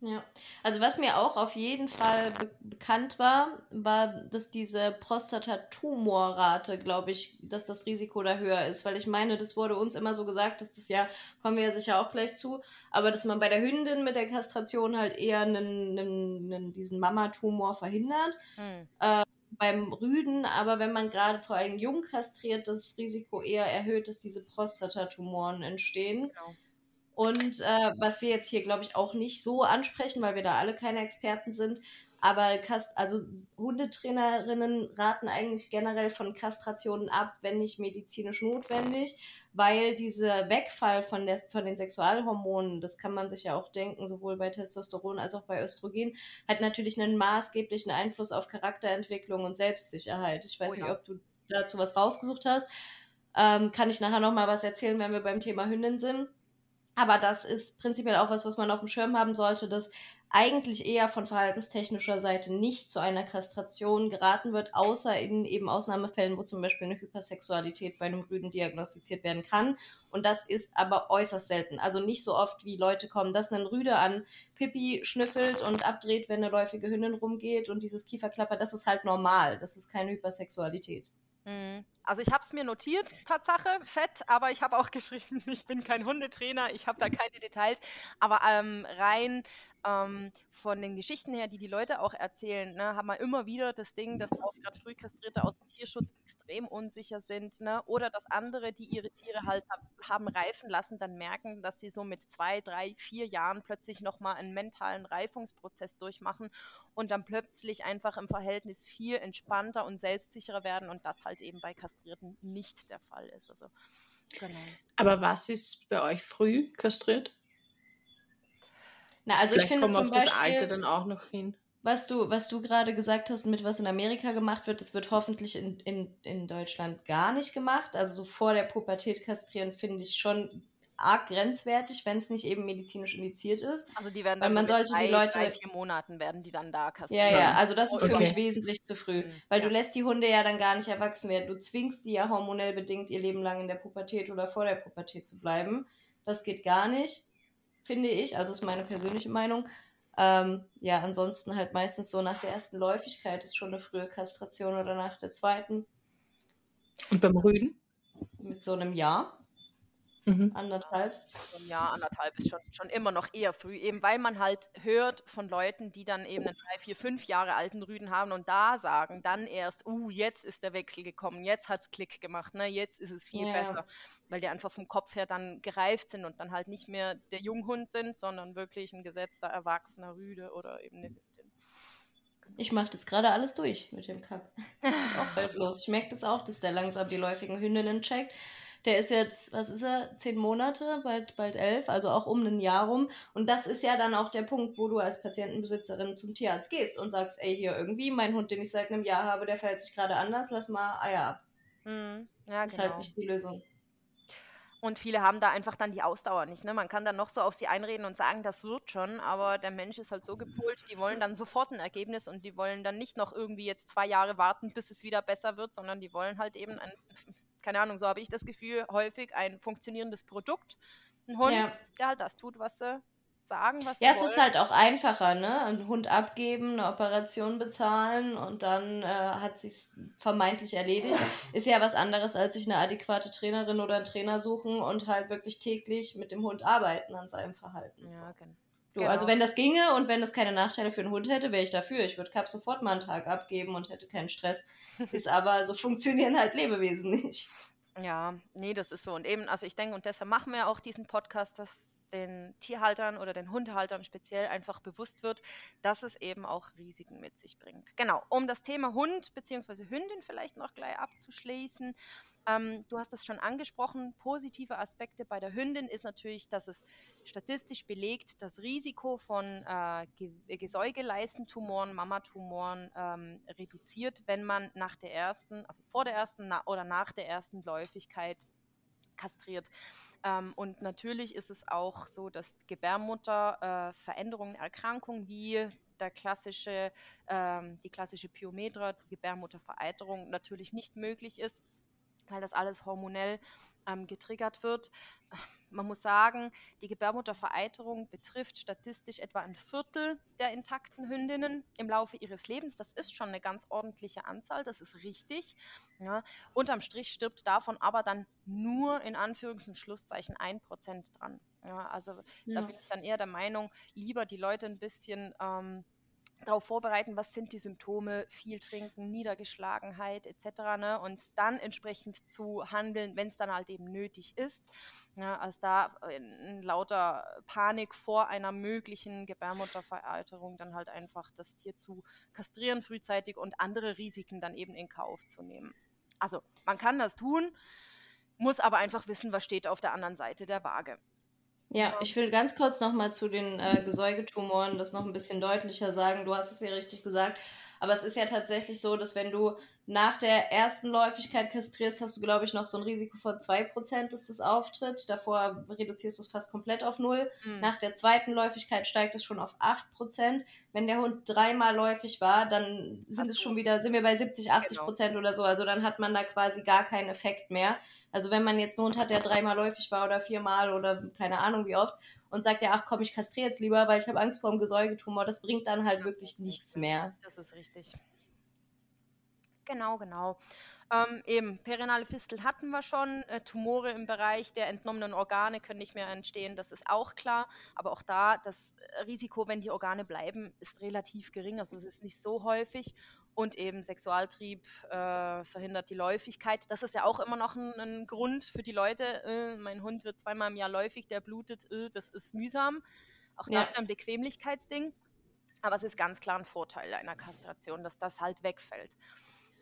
Ja, also was mir auch auf jeden Fall be bekannt war, war, dass diese Prostatatumorrate, glaube ich, dass das Risiko da höher ist, weil ich meine, das wurde uns immer so gesagt, dass das ja, kommen wir ja sicher auch gleich zu, aber dass man bei der Hündin mit der Kastration halt eher einen, einen, einen diesen Mamatumor verhindert. Mhm. Äh, beim Rüden, aber wenn man gerade vor allem jung kastriert, das Risiko eher erhöht, dass diese Prostatatumoren entstehen. Genau. Und äh, was wir jetzt hier, glaube ich, auch nicht so ansprechen, weil wir da alle keine Experten sind, aber Kast also Hundetrainerinnen raten eigentlich generell von Kastrationen ab, wenn nicht medizinisch notwendig, weil dieser Wegfall von, der, von den Sexualhormonen, das kann man sich ja auch denken, sowohl bei Testosteron als auch bei Östrogen, hat natürlich einen maßgeblichen Einfluss auf Charakterentwicklung und Selbstsicherheit. Ich weiß oh, ja. nicht, ob du dazu was rausgesucht hast. Ähm, kann ich nachher nochmal was erzählen, wenn wir beim Thema Hündin sind. Aber das ist prinzipiell auch was, was man auf dem Schirm haben sollte, dass eigentlich eher von verhaltenstechnischer Seite nicht zu einer Kastration geraten wird, außer in eben Ausnahmefällen, wo zum Beispiel eine Hypersexualität bei einem Rüden diagnostiziert werden kann. Und das ist aber äußerst selten. Also nicht so oft, wie Leute kommen, dass ein Rüde an Pippi schnüffelt und abdreht, wenn eine läufige Hündin rumgeht und dieses Kieferklapper, das ist halt normal. Das ist keine Hypersexualität. Mhm. Also ich habe es mir notiert, Tatsache, fett, aber ich habe auch [LAUGHS] geschrieben, ich bin kein Hundetrainer, ich habe da keine Details, aber ähm, rein ähm, von den Geschichten her, die die Leute auch erzählen, ne, haben wir immer wieder das Ding, dass auch gerade Frühkastrierte aus dem Tierschutz extrem unsicher sind. Ne? Oder dass andere, die ihre Tiere halt haben reifen lassen, dann merken, dass sie so mit zwei, drei, vier Jahren plötzlich nochmal einen mentalen Reifungsprozess durchmachen und dann plötzlich einfach im Verhältnis viel entspannter und selbstsicherer werden und das halt eben bei Kastrierten nicht der Fall ist. Also, genau. Aber was ist bei euch früh kastriert? Na, also Vielleicht ich finde kommen zum auf Beispiel, das Alter dann auch noch hin. Was du, was du gerade gesagt hast, mit was in Amerika gemacht wird, das wird hoffentlich in, in, in Deutschland gar nicht gemacht. Also so vor der Pubertät kastrieren finde ich schon arg grenzwertig, wenn es nicht eben medizinisch indiziert ist. Also die werden dann man so sollte drei, die Leute drei, vier Monaten werden die dann da kastriert. Ja, ja, also das ist okay. für mich wesentlich zu früh, mhm. weil ja. du lässt die Hunde ja dann gar nicht erwachsen werden. Du zwingst die ja hormonell bedingt ihr Leben lang in der Pubertät oder vor der Pubertät zu bleiben. Das geht gar nicht finde ich. Also ist meine persönliche Meinung. Ähm, ja, ansonsten halt meistens so nach der ersten Läufigkeit ist schon eine frühe Kastration oder nach der zweiten. Und beim Rüden? Mit so einem Jahr. Mhm. Anderthalb. Jahr, anderthalb ist schon, schon immer noch eher früh, eben weil man halt hört von Leuten, die dann eben einen drei, vier, fünf Jahre alten Rüden haben und da sagen dann erst, uh, jetzt ist der Wechsel gekommen, jetzt hat es Klick gemacht, ne, jetzt ist es viel ja. besser, weil die einfach vom Kopf her dann gereift sind und dann halt nicht mehr der Junghund sind, sondern wirklich ein gesetzter, erwachsener Rüde oder eben eine ich mache das gerade alles durch mit dem Cup. [LAUGHS] Auch bald los. Ich merke das auch, dass der langsam die läufigen Hündinnen checkt. Der ist jetzt, was ist er, zehn Monate, bald, bald elf, also auch um ein Jahr rum. Und das ist ja dann auch der Punkt, wo du als Patientenbesitzerin zum Tierarzt gehst und sagst, ey, hier irgendwie, mein Hund, den ich seit einem Jahr habe, der fällt sich gerade anders, lass mal Eier ab. Mhm. Ja, das ist halt genau. nicht die Lösung. Und viele haben da einfach dann die Ausdauer nicht. Ne? Man kann dann noch so auf sie einreden und sagen, das wird schon, aber der Mensch ist halt so gepolt, die wollen dann sofort ein Ergebnis und die wollen dann nicht noch irgendwie jetzt zwei Jahre warten, bis es wieder besser wird, sondern die wollen halt eben ein keine Ahnung, so habe ich das Gefühl, häufig ein funktionierendes Produkt. Ein Hund, ja. der halt das tut, was sie sagen, was Ja, es wollen. ist halt auch einfacher, ne? Einen Hund abgeben, eine Operation bezahlen und dann äh, hat sich's vermeintlich erledigt. Ist ja was anderes, als sich eine adäquate Trainerin oder einen Trainer suchen und halt wirklich täglich mit dem Hund arbeiten an seinem Verhalten. Ja, so. genau. Du, genau. Also wenn das ginge und wenn das keine Nachteile für einen Hund hätte, wäre ich dafür. Ich würde Cap sofort mal einen Tag abgeben und hätte keinen Stress. [LAUGHS] Ist aber, so funktionieren halt Lebewesen nicht. Ja, nee, das ist so. Und eben, also ich denke, und deshalb machen wir auch diesen Podcast, dass den Tierhaltern oder den Hundehaltern speziell einfach bewusst wird, dass es eben auch Risiken mit sich bringt. Genau, um das Thema Hund bzw. Hündin vielleicht noch gleich abzuschließen. Ähm, du hast es schon angesprochen, positive Aspekte bei der Hündin ist natürlich, dass es statistisch belegt das Risiko von äh, Gesäugeleistentumoren, Mamatumoren ähm, reduziert, wenn man nach der ersten, also vor der ersten na oder nach der ersten Läufigkeit kastriert. Ähm, und natürlich ist es auch so, dass Gebärmutter äh, Veränderungen, Erkrankungen wie der klassische, ähm, die klassische Pyometra, die Gebärmuttervereiterung natürlich nicht möglich ist weil das alles hormonell ähm, getriggert wird. [LAUGHS] Man muss sagen, die Gebärmuttervereiterung betrifft statistisch etwa ein Viertel der intakten Hündinnen im Laufe ihres Lebens. Das ist schon eine ganz ordentliche Anzahl, das ist richtig. Ja. Unterm Strich stirbt davon aber dann nur in Anführungs- und Schlusszeichen ein Prozent dran. Ja, also ja. da bin ich dann eher der Meinung, lieber die Leute ein bisschen ähm, darauf vorbereiten, was sind die Symptome, viel trinken, Niedergeschlagenheit etc. Ne? Und dann entsprechend zu handeln, wenn es dann halt eben nötig ist. Ja, als da in lauter Panik vor einer möglichen Gebärmutterveralterung dann halt einfach das Tier zu kastrieren frühzeitig und andere Risiken dann eben in Kauf zu nehmen. Also man kann das tun, muss aber einfach wissen, was steht auf der anderen Seite der Waage. Ja, ich will ganz kurz nochmal zu den äh, Gesäugetumoren das noch ein bisschen deutlicher sagen. Du hast es ja richtig gesagt. Aber es ist ja tatsächlich so, dass wenn du nach der ersten Läufigkeit kastrierst, hast du, glaube ich, noch so ein Risiko von 2%, dass das auftritt. Davor reduzierst du es fast komplett auf Null. Mhm. Nach der zweiten Läufigkeit steigt es schon auf 8%. Wenn der Hund dreimal läufig war, dann sind also, es schon wieder, sind wir bei 70, 80% genau. oder so. Also dann hat man da quasi gar keinen Effekt mehr. Also wenn man jetzt einen Hund hat, der dreimal läufig war oder viermal oder keine Ahnung wie oft und sagt ja, ach komm, ich kastriere jetzt lieber, weil ich habe Angst vor einem Gesäugetumor, das bringt dann halt wirklich nichts mehr. Das ist richtig. Genau, genau. Ähm, eben, perinale Fistel hatten wir schon. Äh, Tumore im Bereich der entnommenen Organe können nicht mehr entstehen, das ist auch klar. Aber auch da, das Risiko, wenn die Organe bleiben, ist relativ gering. Also es ist nicht so häufig und eben Sexualtrieb äh, verhindert die Läufigkeit. Das ist ja auch immer noch ein, ein Grund für die Leute. Äh, mein Hund wird zweimal im Jahr läufig, der blutet, äh, das ist mühsam. Auch ja. da ein Bequemlichkeitsding. Aber es ist ganz klar ein Vorteil einer Kastration, dass das halt wegfällt.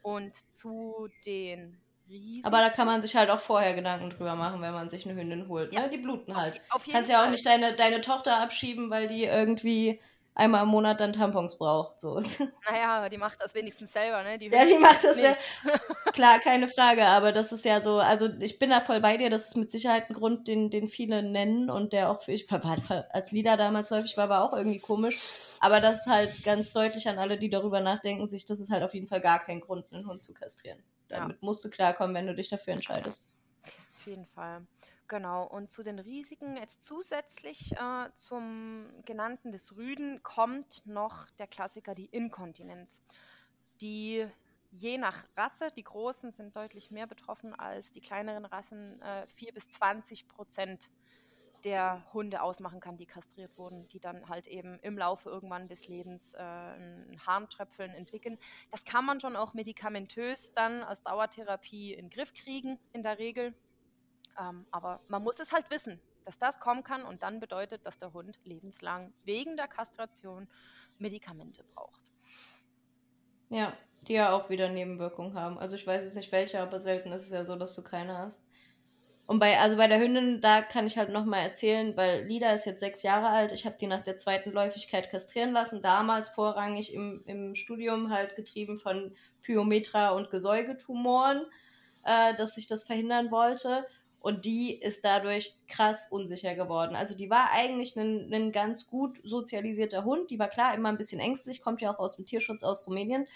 Und zu den Riesen. Aber da kann man sich halt auch vorher Gedanken drüber machen, wenn man sich eine Hündin holt. Ja. Ne? Die bluten halt. Auf, auf Kannst Fall. ja auch nicht deine, deine Tochter abschieben, weil die irgendwie einmal im Monat dann Tampons braucht. So. [LAUGHS] Naja, die macht das wenigstens selber, ne? Die ja, die macht das ja. Klar, keine Frage, aber das ist ja so, also ich bin da voll bei dir, das ist mit Sicherheit ein Grund, den, den viele nennen und der auch, ich als Lieder damals häufig war, war auch irgendwie komisch. Aber das ist halt ganz deutlich an alle, die darüber nachdenken, sich, das ist halt auf jeden Fall gar kein Grund, einen Hund zu kastrieren. Damit ja. musst du klarkommen, wenn du dich dafür entscheidest. Auf jeden Fall. Genau, und zu den Risiken jetzt zusätzlich äh, zum genannten des Rüden kommt noch der Klassiker, die Inkontinenz, die je nach Rasse, die großen sind deutlich mehr betroffen als die kleineren Rassen, äh, 4 bis 20 Prozent der Hunde ausmachen kann, die kastriert wurden, die dann halt eben im Laufe irgendwann des Lebens äh, ein Harntröpfeln entwickeln. Das kann man schon auch medikamentös dann als Dauertherapie in den Griff kriegen, in der Regel. Ähm, aber man muss es halt wissen, dass das kommen kann und dann bedeutet, dass der Hund lebenslang wegen der Kastration Medikamente braucht. Ja, die ja auch wieder Nebenwirkungen haben. Also ich weiß jetzt nicht welche, aber selten ist es ja so, dass du keine hast. Und bei, also bei der Hündin, da kann ich halt nochmal erzählen, weil Lida ist jetzt sechs Jahre alt. Ich habe die nach der zweiten Läufigkeit kastrieren lassen. Damals vorrangig im, im Studium halt getrieben von Pyometra und Gesäugetumoren, äh, dass ich das verhindern wollte und die ist dadurch krass unsicher geworden. Also die war eigentlich ein, ein ganz gut sozialisierter Hund, die war klar immer ein bisschen ängstlich, kommt ja auch aus dem Tierschutz aus Rumänien,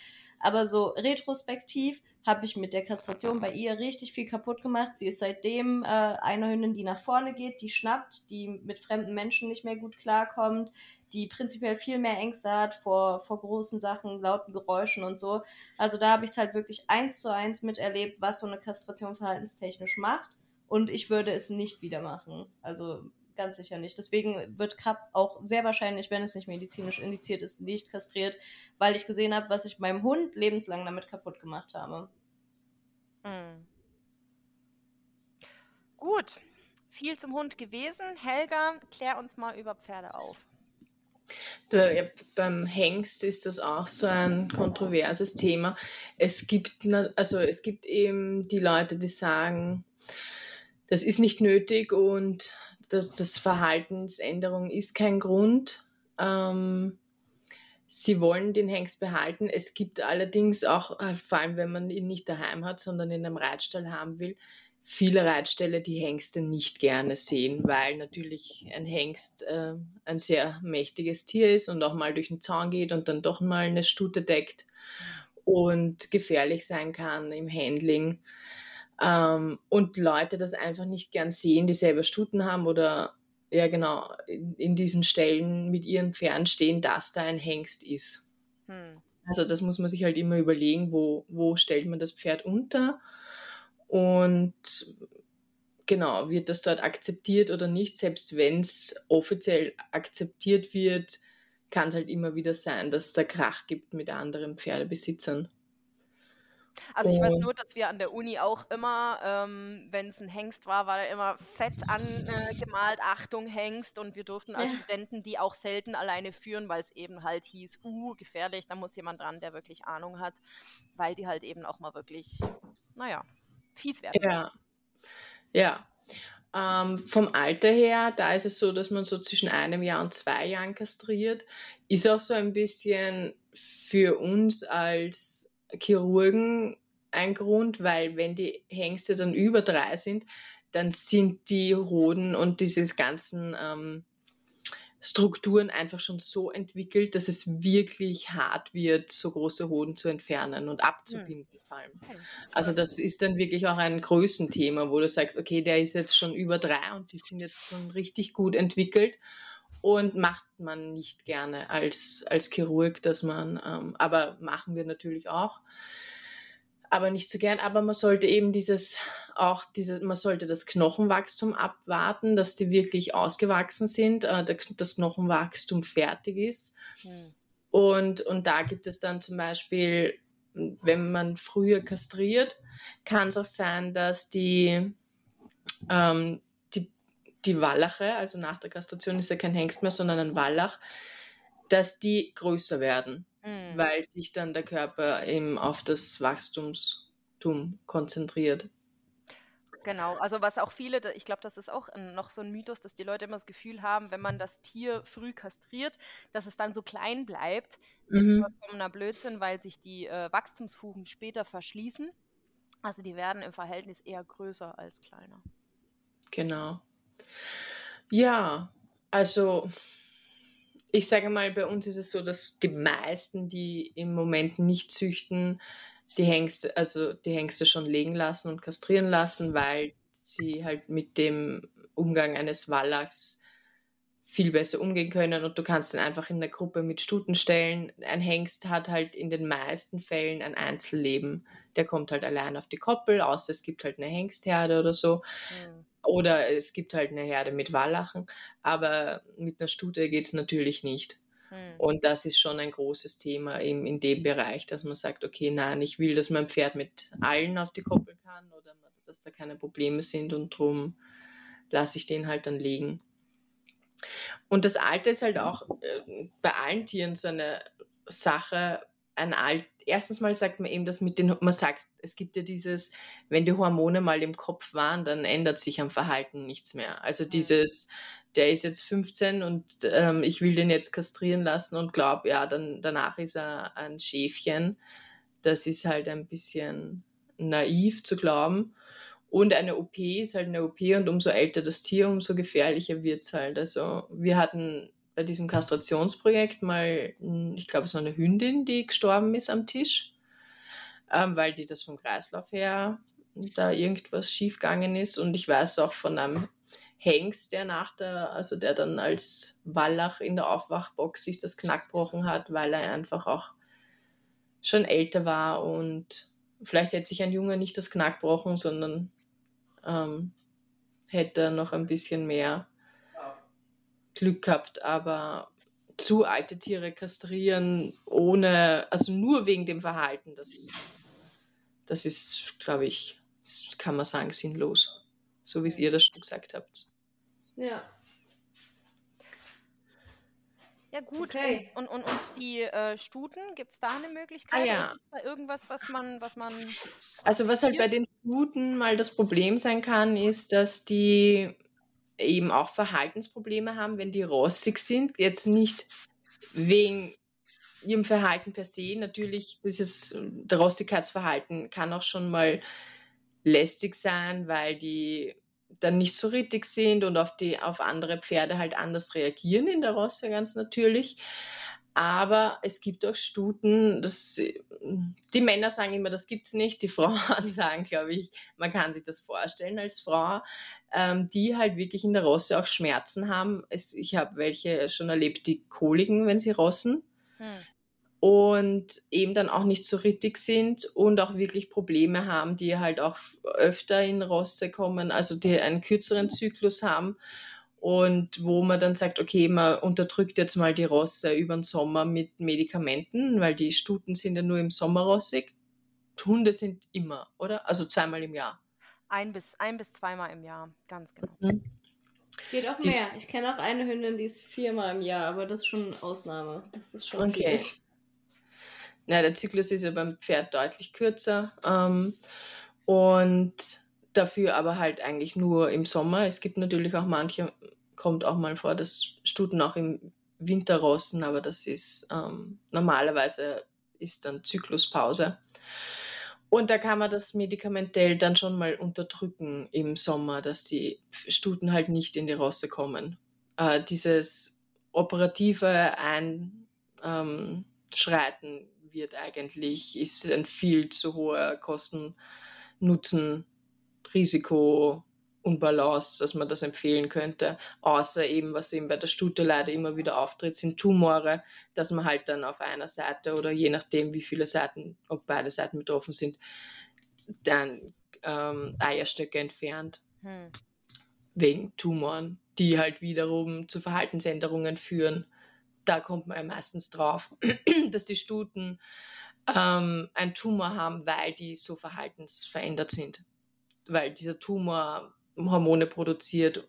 aber so retrospektiv habe ich mit der Kastration bei ihr richtig viel kaputt gemacht. Sie ist seitdem äh, eine Hündin, die nach vorne geht, die schnappt, die mit fremden Menschen nicht mehr gut klarkommt, die prinzipiell viel mehr Ängste hat vor, vor großen Sachen, lauten Geräuschen und so. Also da habe ich es halt wirklich eins zu eins miterlebt, was so eine Kastration verhaltenstechnisch macht und ich würde es nicht wieder machen. Also ganz sicher nicht. Deswegen wird Cup auch sehr wahrscheinlich, wenn es nicht medizinisch indiziert ist, nicht kastriert, weil ich gesehen habe, was ich meinem Hund lebenslang damit kaputt gemacht habe. Hm. Gut, viel zum Hund gewesen. Helga, klär uns mal über Pferde auf. Ja, beim Hengst ist das auch so ein kontroverses Thema. Es gibt, also es gibt eben die Leute, die sagen, das ist nicht nötig und dass das Verhaltensänderung ist kein Grund. Ähm, sie wollen den Hengst behalten. Es gibt allerdings auch, äh, vor allem wenn man ihn nicht daheim hat, sondern in einem Reitstall haben will, viele Reitställe, die Hengste nicht gerne sehen, weil natürlich ein Hengst äh, ein sehr mächtiges Tier ist und auch mal durch den Zaun geht und dann doch mal eine Stute deckt und gefährlich sein kann im Handling. Ähm, und Leute das einfach nicht gern sehen, die selber Stuten haben oder ja genau in, in diesen Stellen mit ihren Pferden stehen, dass da ein Hengst ist. Hm. Also das muss man sich halt immer überlegen, wo, wo stellt man das Pferd unter und genau, wird das dort akzeptiert oder nicht, selbst wenn es offiziell akzeptiert wird, kann es halt immer wieder sein, dass es da Krach gibt mit anderen Pferdebesitzern. Also ich weiß nur, dass wir an der Uni auch immer, ähm, wenn es ein Hengst war, war er immer fett angemalt, Achtung Hengst und wir durften als ja. Studenten die auch selten alleine führen, weil es eben halt hieß, uh, gefährlich, da muss jemand dran, der wirklich Ahnung hat, weil die halt eben auch mal wirklich, naja, fies werden. Ja. Ja. Ähm, vom Alter her, da ist es so, dass man so zwischen einem Jahr und zwei Jahren kastriert. Ist auch so ein bisschen für uns als Chirurgen ein Grund, weil wenn die Hengste dann über drei sind, dann sind die Hoden und diese ganzen ähm, Strukturen einfach schon so entwickelt, dass es wirklich hart wird, so große Hoden zu entfernen und abzubinden mhm. vor allem. Also das ist dann wirklich auch ein Größenthema, wo du sagst, okay, der ist jetzt schon über drei und die sind jetzt schon richtig gut entwickelt und macht man nicht gerne als, als Chirurg, dass man, ähm, aber machen wir natürlich auch aber nicht so gern. Aber man sollte eben dieses auch diese, man sollte das Knochenwachstum abwarten, dass die wirklich ausgewachsen sind, äh, das Knochenwachstum fertig ist. Hm. Und, und da gibt es dann zum Beispiel, wenn man früher kastriert, kann es auch sein, dass die, ähm, die, Wallache, also nach der Kastration ist ja kein Hengst mehr, sondern ein Wallach, dass die größer werden mhm. weil sich dann der Körper eben auf das Wachstumstum konzentriert. Genau, also was auch viele, ich glaube, das ist auch noch so ein Mythos, dass die Leute immer das Gefühl haben, wenn man das Tier früh kastriert, dass es dann so klein bleibt. Das mhm. ist vollkommener Blödsinn, weil sich die äh, Wachstumsfugen später verschließen. Also die werden im Verhältnis eher größer als kleiner. Genau. Ja, also ich sage mal, bei uns ist es so, dass die meisten, die im Moment nicht züchten, die Hengste, also die Hengste schon legen lassen und kastrieren lassen, weil sie halt mit dem Umgang eines Wallachs viel besser umgehen können und du kannst ihn einfach in der Gruppe mit Stuten stellen. Ein Hengst hat halt in den meisten Fällen ein Einzelleben. Der kommt halt allein auf die Koppel, außer es gibt halt eine Hengstherde oder so. Mhm. Oder es gibt halt eine Herde mit Wallachen, aber mit einer Stute geht es natürlich nicht. Hm. Und das ist schon ein großes Thema eben in dem Bereich, dass man sagt, okay, nein, ich will, dass mein Pferd mit allen auf die Koppel kann oder dass da keine Probleme sind und darum lasse ich den halt dann legen. Und das Alter ist halt auch äh, bei allen Tieren so eine Sache, ein Alt, erstens mal sagt man eben, dass mit den, man sagt, es gibt ja dieses, wenn die Hormone mal im Kopf waren, dann ändert sich am Verhalten nichts mehr. Also dieses, der ist jetzt 15 und ähm, ich will den jetzt kastrieren lassen und glaube, ja, dann danach ist er ein Schäfchen. Das ist halt ein bisschen naiv zu glauben. Und eine OP ist halt eine OP und umso älter das Tier, umso gefährlicher wird es halt. Also wir hatten bei diesem Kastrationsprojekt mal, hm, ich glaube, es war eine Hündin, die gestorben ist am Tisch, ähm, weil die das vom Kreislauf her da irgendwas schiefgegangen ist. Und ich weiß auch von einem Hengst, der nach der, also der dann als Wallach in der Aufwachbox sich das Knack gebrochen hat, weil er einfach auch schon älter war und vielleicht hätte sich ein Junge nicht das Knack gebrochen, sondern ähm, hätte noch ein bisschen mehr Glück gehabt, aber zu alte Tiere kastrieren ohne, also nur wegen dem Verhalten, das, das ist, glaube ich, kann man sagen, sinnlos. so wie es ihr das schon gesagt habt. Ja. Ja, gut. Okay. Und, und, und die äh, Stuten, gibt es da eine Möglichkeit? Ah, ja. Gibt's da irgendwas, was man, was man. Also was halt bei den Stuten mal das Problem sein kann, ist, dass die eben auch Verhaltensprobleme haben, wenn die rossig sind. Jetzt nicht wegen ihrem Verhalten per se. Natürlich, dieses der Rossigkeitsverhalten kann auch schon mal lästig sein, weil die dann nicht so rittig sind und auf, die, auf andere Pferde halt anders reagieren in der Rosse, ganz natürlich. Aber es gibt auch Stuten, das, die Männer sagen immer, das gibt's nicht. Die [LAUGHS] Frauen sagen, glaube ich, man kann sich das vorstellen als Frau, ähm, die halt wirklich in der Rosse auch Schmerzen haben. Es, ich habe welche schon erlebt, die Koliken, wenn sie rossen Hm. und eben dann auch nicht so rittig sind und auch wirklich Probleme haben, die halt auch öfter in Rosse kommen, also die einen kürzeren Zyklus haben und wo man dann sagt, okay, man unterdrückt jetzt mal die Rosse über den Sommer mit Medikamenten, weil die Stuten sind ja nur im Sommer rossig. Hunde sind immer, oder? Also zweimal im Jahr. Ein bis, ein bis zweimal im Jahr, ganz genau. Mhm. Geht auch Die- mehr. Ich kenne auch eine Hündin, die ist viermal im Jahr, aber das ist schon Ausnahme. Das ist schon Okay. viel. Ja, der Zyklus ist ja beim Pferd deutlich kürzer ähm, und dafür aber halt eigentlich nur im Sommer. Es gibt natürlich auch manche, kommt auch mal vor, dass Stuten auch im Winter rossen, aber das ist ähm, normalerweise ist dann Zykluspause. Und da kann man das medikamentell dann schon mal unterdrücken im Sommer, dass die Stuten halt nicht in die Rosse kommen. Äh, dieses operative Einschreiten ähm, wird eigentlich, ist ein viel zu hoher Kosten-Nutzen, Risiko, Unbalance, dass man das empfehlen könnte. Außer eben, was eben bei der Stute leider immer wieder auftritt, sind Tumore, dass man halt dann auf einer Seite oder je nachdem, wie viele Seiten, ob beide Seiten betroffen sind, dann ähm, Eierstöcke entfernt Hm. wegen Tumoren, die halt wiederum zu Verhaltensänderungen führen. Da kommt man ja meistens drauf, [CLEARS THROAT] dass die Stuten ähm, einen Tumor haben, weil die so verhaltensverändert sind. Weil dieser Tumor Hormone produziert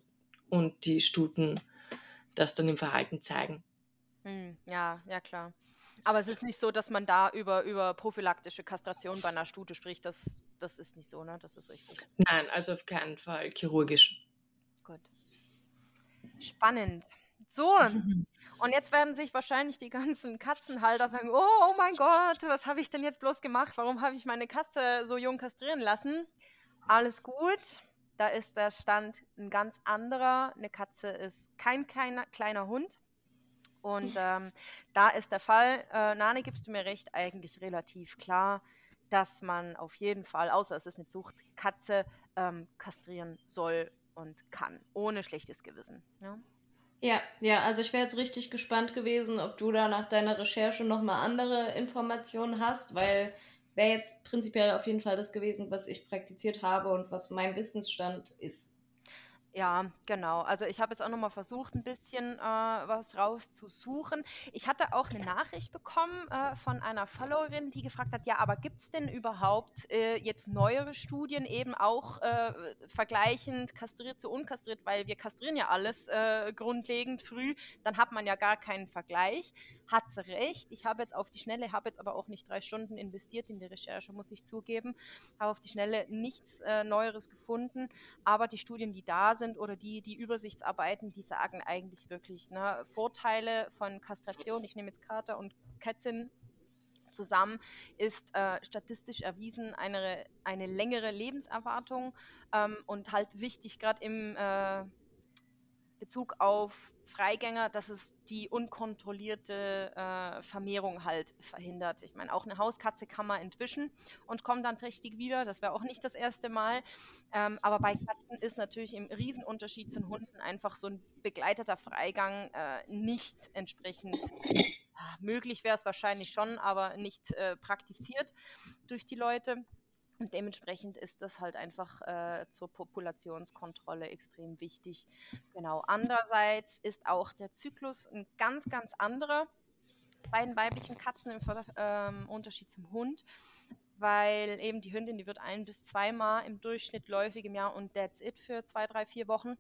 und die Stuten das dann im Verhalten zeigen. Hm. Ja, ja, klar. Aber es ist nicht so, dass man da über, über prophylaktische Kastration bei einer Stute spricht. Das, das ist nicht so, ne? Das ist richtig. Nein, also auf keinen Fall chirurgisch. Gut. Spannend. So, [LAUGHS] und jetzt werden sich wahrscheinlich die ganzen Katzenhalter sagen, oh, oh mein Gott, was habe ich denn jetzt bloß gemacht? Warum habe ich meine Katze so jung kastrieren lassen? Alles gut. Da ist der Stand ein ganz anderer. Eine Katze ist kein kleiner, kleiner Hund. Und ähm, da ist der Fall, äh, Nane, gibst du mir recht, eigentlich relativ klar, dass man auf jeden Fall, außer es ist eine Zuchtkatze, ähm, kastrieren soll und kann, ohne schlechtes Gewissen. Ja? Ja, ja, also ich wäre jetzt richtig gespannt gewesen, ob du da nach deiner Recherche nochmal andere Informationen hast, weil wäre jetzt prinzipiell auf jeden Fall das gewesen, was ich praktiziert habe und was mein Wissensstand ist. Ja, genau. Also ich habe jetzt auch nochmal versucht, ein bisschen äh, was rauszusuchen. Ich hatte auch eine Nachricht bekommen äh, von einer Followerin, die gefragt hat, ja, aber gibt es denn überhaupt äh, jetzt neuere Studien eben auch äh, vergleichend kastriert zu unkastriert, weil wir kastrieren ja alles äh, grundlegend früh, dann hat man ja gar keinen Vergleich. Hat sie recht. Ich habe jetzt auf die Schnelle, habe jetzt aber auch nicht drei Stunden investiert in die Recherche, muss ich zugeben, habe auf die Schnelle nichts äh, Neueres gefunden, aber die Studien, die da sind oder die, die Übersichtsarbeiten, die sagen eigentlich wirklich ne, Vorteile von Kastration. Ich nehme jetzt Kater und Kätzin zusammen, ist äh, statistisch erwiesen eine, eine längere Lebenserwartung ähm, und halt wichtig gerade im äh, Bezug auf Freigänger, dass es die unkontrollierte äh, Vermehrung halt verhindert. Ich meine, auch eine Hauskatze kann man entwischen und kommt dann trächtig wieder. Das wäre auch nicht das erste Mal. Ähm, aber bei Katzen ist natürlich im Riesenunterschied zu den Hunden einfach so ein begleiteter Freigang äh, nicht entsprechend möglich wäre es wahrscheinlich schon, aber nicht äh, praktiziert durch die Leute. Und dementsprechend ist das halt einfach äh, zur Populationskontrolle extrem wichtig. Genau. Andererseits ist auch der Zyklus ein ganz, ganz anderer bei den weiblichen Katzen im ähm, Unterschied zum Hund, weil eben die Hündin, die wird ein bis zweimal im Durchschnitt läufig im Jahr und that's it für zwei, drei, vier Wochen.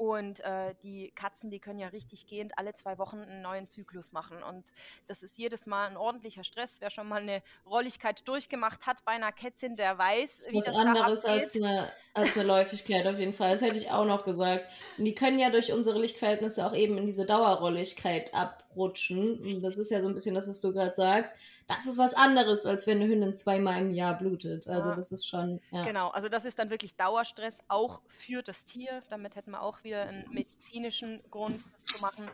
Und äh, die Katzen, die können ja richtig gehend alle zwei Wochen einen neuen Zyklus machen. Und das ist jedes Mal ein ordentlicher Stress. Wer schon mal eine Rolligkeit durchgemacht hat bei einer Kätzin, der weiß, das wie was das anderes da als eine, als eine Läufigkeit auf jeden Fall. Das hätte ich auch noch gesagt. Und die können ja durch unsere Lichtverhältnisse auch eben in diese Dauerrolligkeit abrutschen. Und das ist ja so ein bisschen das, was du gerade sagst. Das ist was anderes, als wenn eine Hündin zweimal im Jahr blutet. Also das ist schon. Ja. Genau, also das ist dann wirklich Dauerstress, auch für das Tier. Damit hätten wir auch wieder einen medizinischen Grund, das zu machen.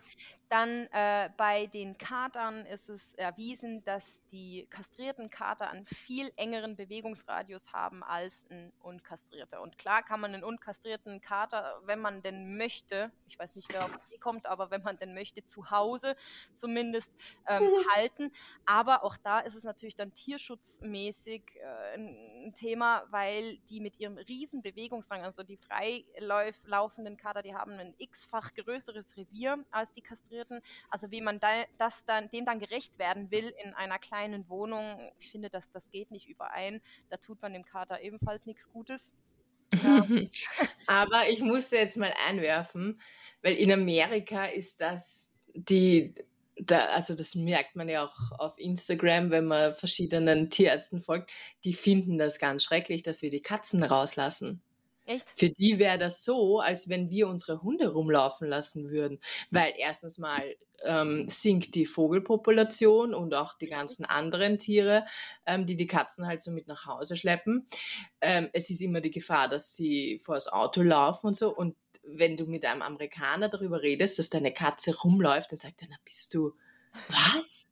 Dann äh, bei den Katern ist es erwiesen, dass die kastrierten Kater einen viel engeren Bewegungsradius haben als ein unkastrierter. Und klar kann man einen unkastrierten Kater, wenn man denn möchte, ich weiß nicht, wer auf die kommt, aber wenn man denn möchte, zu Hause zumindest ähm, mhm. halten. Aber auch da ist es natürlich dann tierschutzmäßig äh, ein Thema, weil die mit ihrem riesen Bewegungsdrang, also die freilaufenden Kater, die haben ein x-fach größeres Revier als die kastrierten Frustrierten. Also wie man da, das dann, dem dann gerecht werden will in einer kleinen Wohnung, ich finde, dass das geht nicht überein. Da tut man dem Kater ebenfalls nichts Gutes. Ja. [LAUGHS] Aber ich musste jetzt mal einwerfen, weil in Amerika ist das die, da, also das merkt man ja auch auf Instagram, wenn man verschiedenen Tierärzten folgt, die finden das ganz schrecklich, dass wir die Katzen rauslassen. Echt? Für die wäre das so, als wenn wir unsere Hunde rumlaufen lassen würden. Weil erstens mal ähm, sinkt die Vogelpopulation und auch die ganzen anderen Tiere, ähm, die die Katzen halt so mit nach Hause schleppen. Ähm, es ist immer die Gefahr, dass sie vor das Auto laufen und so. Und wenn du mit einem Amerikaner darüber redest, dass deine Katze rumläuft, dann sagt er, na bist du, [LAUGHS] was?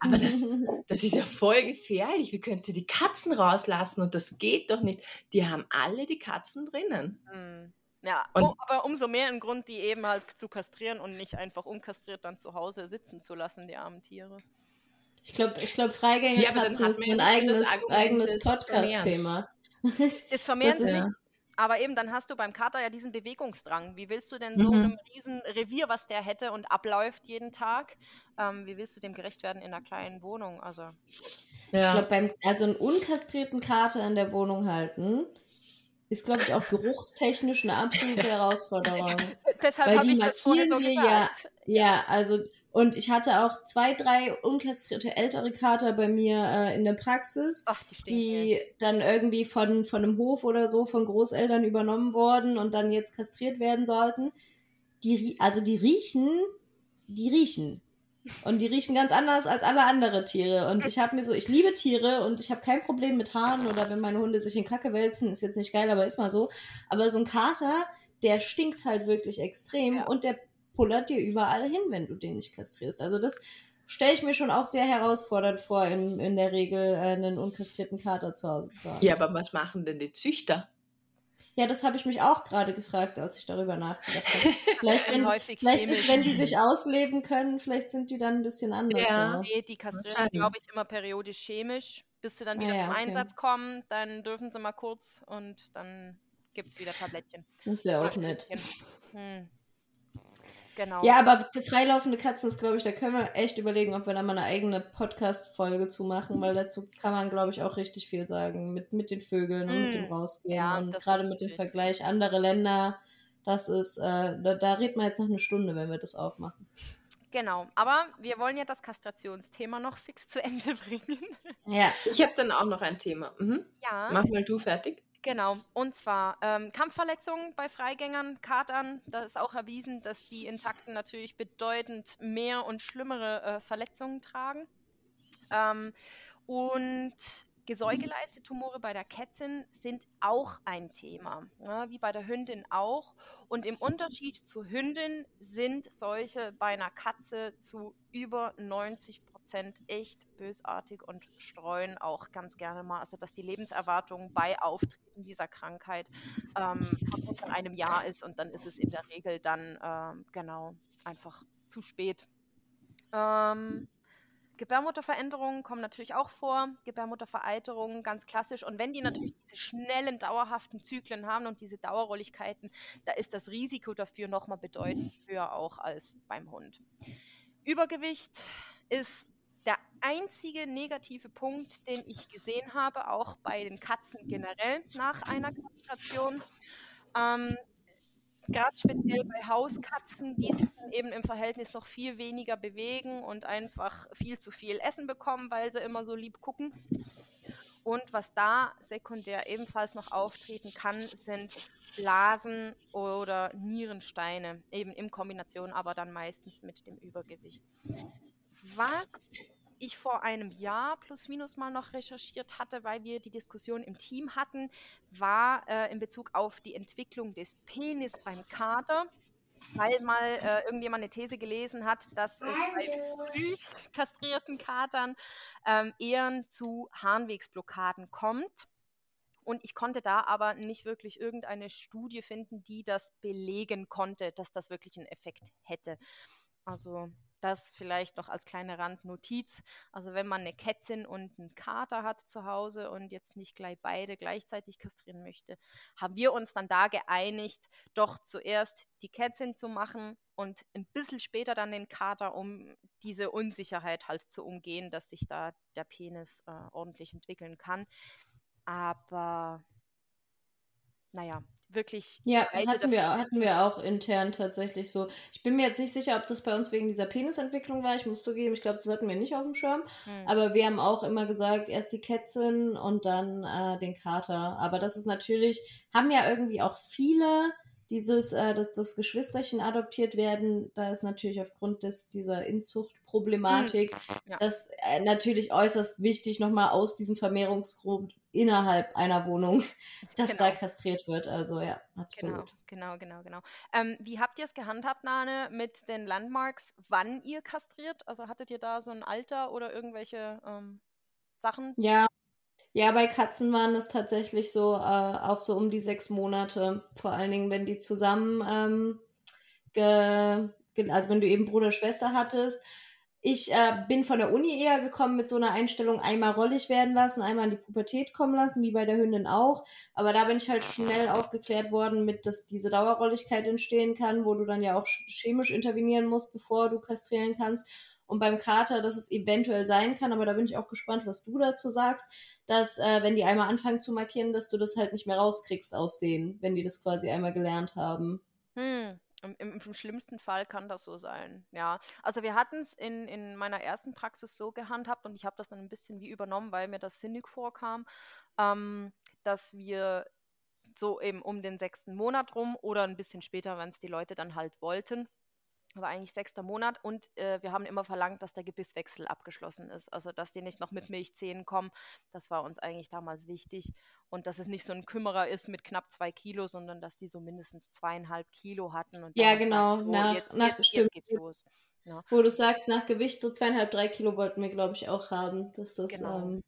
Aber das, [LAUGHS] das ist ja voll gefährlich. Wie könnt ihr die Katzen rauslassen? Und das geht doch nicht. Die haben alle die Katzen drinnen. Mhm. Ja, und, oh, aber umso mehr ein Grund, die eben halt zu kastrieren und nicht einfach unkastriert dann zu Hause sitzen zu lassen, die armen Tiere. Ich glaube, ich glaub, Freigängerkatzen ja, ist ein eigenes, eigenes Podcast-Thema. Es vermehrt sich aber eben, dann hast du beim Kater ja diesen Bewegungsdrang. Wie willst du denn so mhm. einem riesen Revier, was der hätte und abläuft jeden Tag, ähm, wie willst du dem gerecht werden in einer kleinen Wohnung? Also, ja. Ich glaube, beim also einen unkastrierten Kater in der Wohnung halten, ist, glaube ich, auch geruchstechnisch eine absolute [LAUGHS] Herausforderung. Deshalb habe ich das vorher so gesagt. Ja, ja, also und ich hatte auch zwei, drei unkastrierte ältere Kater bei mir äh, in der Praxis, Ach, die, die dann irgendwie von, von einem Hof oder so von Großeltern übernommen wurden und dann jetzt kastriert werden sollten. Die, also die riechen, die riechen. Und die riechen ganz anders als alle anderen Tiere. Und ich habe mir so, ich liebe Tiere und ich habe kein Problem mit Haaren oder wenn meine Hunde sich in Kacke wälzen, ist jetzt nicht geil, aber ist mal so. Aber so ein Kater, der stinkt halt wirklich extrem ja. und der pullert dir überall hin, wenn du den nicht kastrierst. Also das stelle ich mir schon auch sehr herausfordernd vor, in, in der Regel äh, einen unkastrierten Kater zu Hause zu haben. Ja, aber was machen denn die Züchter? Ja, das habe ich mich auch gerade gefragt, als ich darüber nachgedacht habe. [LAUGHS] Vielleicht, wenn, [LAUGHS] vielleicht ist, wenn die sich ausleben können, vielleicht sind die dann ein bisschen anders. Ja, nee, die kastrieren, glaube ich, immer periodisch chemisch. Bis sie dann wieder ja, ja, zum okay. Einsatz kommen, dann dürfen sie mal kurz und dann gibt es wieder Tablettchen. Das ist ja auch nett. Hm. Genau. Ja, aber für freilaufende Katzen ist, glaube ich, da können wir echt überlegen, ob wir da mal eine eigene Podcast-Folge zu machen, weil dazu kann man, glaube ich, auch richtig viel sagen. Mit, mit den Vögeln und mm. mit dem Rausgehen. Ja, und gerade mit dem Vergleich andere Länder, das ist, äh, da, da redet man jetzt noch eine Stunde, wenn wir das aufmachen. Genau, aber wir wollen ja das Kastrationsthema noch fix zu Ende [LAUGHS] bringen. Ja. Ich habe dann auch noch ein Thema. Mhm. Ja. Mach mal du fertig. Genau, und zwar ähm, Kampfverletzungen bei Freigängern, Katern. Da ist auch erwiesen, dass die Intakten natürlich bedeutend mehr und schlimmere äh, Verletzungen tragen. Ähm, und Gesäugeleiste-Tumore bei der Kätzin sind auch ein Thema, ja, wie bei der Hündin auch. Und im Unterschied zur Hündin sind solche bei einer Katze zu über 90 Prozent echt bösartig und streuen auch ganz gerne mal, also dass die Lebenserwartung bei Auftreten dieser Krankheit ähm, von einem Jahr ist und dann ist es in der Regel dann ähm, genau einfach zu spät. Ähm, Gebärmutterveränderungen kommen natürlich auch vor, Gebärmuttervereiterungen ganz klassisch. Und wenn die natürlich diese schnellen, dauerhaften Zyklen haben und diese Dauerrolligkeiten, da ist das Risiko dafür nochmal bedeutend höher auch als beim Hund. Übergewicht ist einzige negative Punkt, den ich gesehen habe, auch bei den Katzen generell nach einer Kastration. Ähm, Gerade speziell bei Hauskatzen, die sich eben im Verhältnis noch viel weniger bewegen und einfach viel zu viel Essen bekommen, weil sie immer so lieb gucken. Und was da sekundär ebenfalls noch auftreten kann, sind Blasen oder Nierensteine, eben in Kombination, aber dann meistens mit dem Übergewicht. Was ich vor einem Jahr plus minus mal noch recherchiert hatte, weil wir die Diskussion im Team hatten, war äh, in Bezug auf die Entwicklung des Penis beim Kater weil mal äh, irgendjemand eine These gelesen hat, dass es bei früh kastrierten Katern ähm, eher zu Harnwegsblockaden kommt. Und ich konnte da aber nicht wirklich irgendeine Studie finden, die das belegen konnte, dass das wirklich einen Effekt hätte. Also das vielleicht noch als kleine Randnotiz. Also wenn man eine Kätzin und einen Kater hat zu Hause und jetzt nicht gleich beide gleichzeitig kastrieren möchte, haben wir uns dann da geeinigt, doch zuerst die Kätzin zu machen und ein bisschen später dann den Kater, um diese Unsicherheit halt zu umgehen, dass sich da der Penis äh, ordentlich entwickeln kann. Aber naja, wirklich. Ja, hatten wir, hatten wir auch intern tatsächlich so. Ich bin mir jetzt nicht sicher, ob das bei uns wegen dieser Penisentwicklung war. Ich muss zugeben, ich glaube, das hatten wir nicht auf dem Schirm. Hm. Aber wir haben auch immer gesagt, erst die Kätzin und dann äh, den Kater. Aber das ist natürlich, haben ja irgendwie auch viele dieses, äh, dass das Geschwisterchen adoptiert werden, da ist natürlich aufgrund des, dieser Inzuchtproblematik mhm. ja. das äh, natürlich äußerst wichtig, nochmal aus diesem Vermehrungsgrund innerhalb einer Wohnung, [LAUGHS] dass genau. da kastriert wird. Also ja, absolut. Genau, genau, genau, genau. Ähm, wie habt ihr es gehandhabt, Nane, mit den Landmarks, wann ihr kastriert? Also hattet ihr da so ein Alter oder irgendwelche ähm, Sachen? Ja, ja, bei Katzen waren es tatsächlich so, äh, auch so um die sechs Monate. Vor allen Dingen, wenn die zusammen, ähm, ge, ge, also wenn du eben Bruder, Schwester hattest. Ich äh, bin von der Uni eher gekommen mit so einer Einstellung, einmal rollig werden lassen, einmal in die Pubertät kommen lassen, wie bei der Hündin auch. Aber da bin ich halt schnell aufgeklärt worden mit, dass diese Dauerrolligkeit entstehen kann, wo du dann ja auch chemisch intervenieren musst, bevor du kastrieren kannst und beim Kater, dass es eventuell sein kann, aber da bin ich auch gespannt, was du dazu sagst, dass äh, wenn die einmal anfangen zu markieren, dass du das halt nicht mehr rauskriegst aus denen, wenn die das quasi einmal gelernt haben. Hm. Im, im, Im, schlimmsten Fall kann das so sein, ja. Also wir hatten es in, in meiner ersten Praxis so gehandhabt und ich habe das dann ein bisschen wie übernommen, weil mir das sinnig vorkam, ähm, dass wir so eben um den sechsten Monat rum oder ein bisschen später, wenn es die Leute dann halt wollten, war eigentlich sechster Monat und äh, wir haben immer verlangt, dass der Gebisswechsel abgeschlossen ist. Also, dass die nicht noch mit Milchzähnen kommen. Das war uns eigentlich damals wichtig. Und dass es nicht so ein Kümmerer ist mit knapp zwei Kilo, sondern dass die so mindestens zweieinhalb Kilo hatten. ja, genau. Sagt, so, nach, jetzt, nach jetzt, jetzt, geht's los. Ja. Wo du sagst, nach Gewicht so zweieinhalb, drei Kilo wollten wir, glaube ich, auch haben. Dass das, genau. Ähm,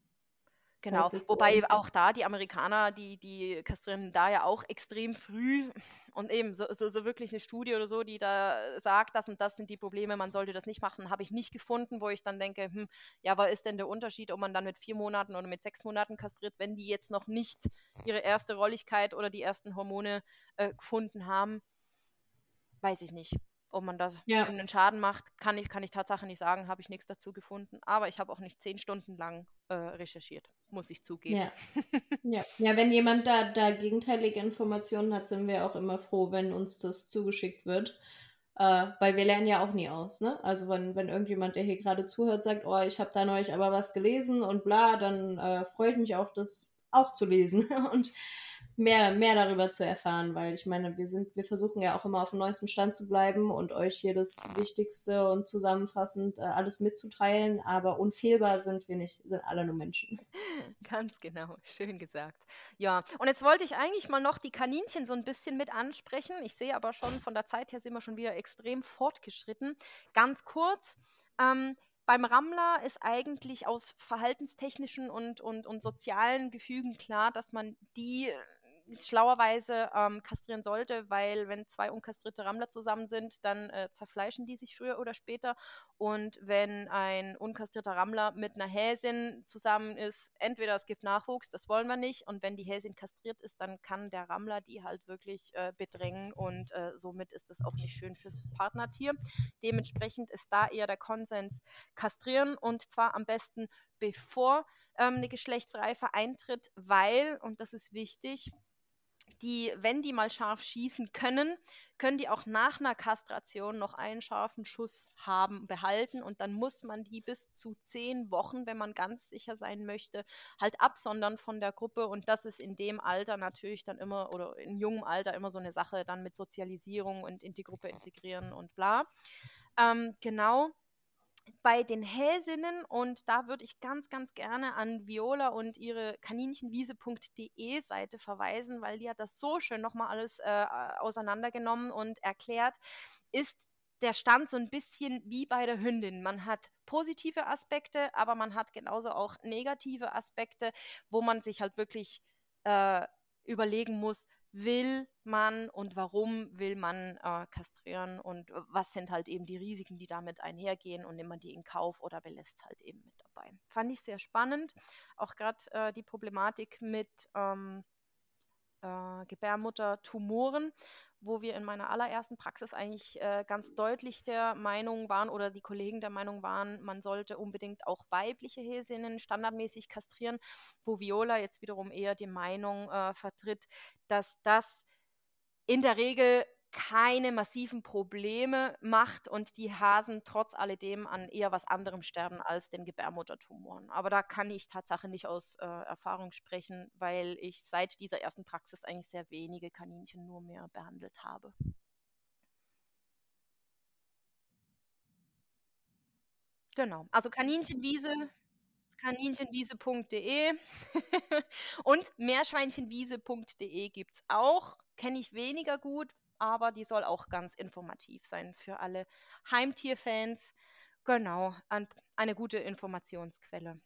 Genau, wobei auch da die Amerikaner, die, die kastrieren da ja auch extrem früh [LAUGHS] und eben so, so, so, wirklich eine Studie oder so, die da sagt, das und das sind die Probleme, man sollte das nicht machen, habe ich nicht gefunden, wo ich dann denke, hm, ja, was ist denn der Unterschied, ob man dann mit vier Monaten oder mit sechs Monaten kastriert, wenn die jetzt noch nicht ihre erste Rolligkeit oder die ersten Hormone äh, gefunden haben, weiß ich nicht ob man da ja. einen Schaden macht, kann ich, kann ich Tatsache nicht sagen, habe ich nichts dazu gefunden. Aber ich habe auch nicht zehn Stunden lang äh, recherchiert, muss ich zugeben. Ja. [LAUGHS] ja. ja, wenn jemand da, da gegenteilige Informationen hat, sind wir auch immer froh, wenn uns das zugeschickt wird. Äh, weil wir lernen ja auch nie aus, ne? Also wenn, wenn irgendjemand, der hier gerade zuhört, sagt, oh, ich habe da neulich aber was gelesen und bla, dann äh, freue ich mich auch, das auch zu lesen. [LAUGHS] und mehr, mehr darüber zu erfahren, weil ich meine, wir sind, wir versuchen ja auch immer auf dem neuesten Stand zu bleiben und euch hier das Wichtigste und zusammenfassend äh, alles mitzuteilen, aber unfehlbar sind wir nicht, sind alle nur Menschen. [LAUGHS] Ganz genau, schön gesagt. Ja, und jetzt wollte ich eigentlich mal noch die Kaninchen so ein bisschen mit ansprechen. Ich sehe aber schon, von der Zeit her sind wir schon wieder extrem fortgeschritten. Ganz kurz, ähm, beim Rammler ist eigentlich aus verhaltenstechnischen und, und, und sozialen Gefügen klar, dass man die schlauerweise ähm, kastrieren sollte, weil wenn zwei unkastrierte Rammler zusammen sind, dann äh, zerfleischen die sich früher oder später. Und wenn ein unkastrierter Rammler mit einer Häsin zusammen ist, entweder es gibt Nachwuchs, das wollen wir nicht, und wenn die Häsin kastriert ist, dann kann der Rammler die halt wirklich äh, bedrängen und äh, somit ist das auch nicht schön fürs Partnertier. Dementsprechend ist da eher der Konsens kastrieren und zwar am besten bevor ähm, eine Geschlechtsreife eintritt, weil, und das ist wichtig, die, wenn die mal scharf schießen können, können die auch nach einer Kastration noch einen scharfen Schuss haben, behalten. Und dann muss man die bis zu zehn Wochen, wenn man ganz sicher sein möchte, halt absondern von der Gruppe. Und das ist in dem Alter natürlich dann immer oder in jungem Alter immer so eine Sache dann mit Sozialisierung und in die Gruppe integrieren und bla. Ähm, genau bei den Häsinnen und da würde ich ganz, ganz gerne an Viola und ihre kaninchenwiese.de Seite verweisen, weil die hat das so schön nochmal alles äh, auseinandergenommen und erklärt, ist der Stand so ein bisschen wie bei der Hündin. Man hat positive Aspekte, aber man hat genauso auch negative Aspekte, wo man sich halt wirklich äh, überlegen muss, will man und warum will man äh, kastrieren und was sind halt eben die Risiken, die damit einhergehen und nimmt man die in Kauf oder belässt halt eben mit dabei. Fand ich sehr spannend. Auch gerade äh, die Problematik mit ähm, äh, Gebärmuttertumoren, wo wir in meiner allerersten Praxis eigentlich äh, ganz deutlich der Meinung waren oder die Kollegen der Meinung waren, man sollte unbedingt auch weibliche Häsinnen standardmäßig kastrieren, wo Viola jetzt wiederum eher die Meinung äh, vertritt, dass das in der Regel keine massiven Probleme macht und die Hasen trotz alledem an eher was anderem sterben als den Gebärmuttertumoren. Aber da kann ich Tatsache nicht aus äh, Erfahrung sprechen, weil ich seit dieser ersten Praxis eigentlich sehr wenige Kaninchen nur mehr behandelt habe. Genau, also Kaninchenwiese kaninchenwiese.de [LAUGHS] und meerschweinchenwiese.de gibt es auch. Kenne ich weniger gut, aber die soll auch ganz informativ sein für alle Heimtierfans. Genau, eine gute Informationsquelle.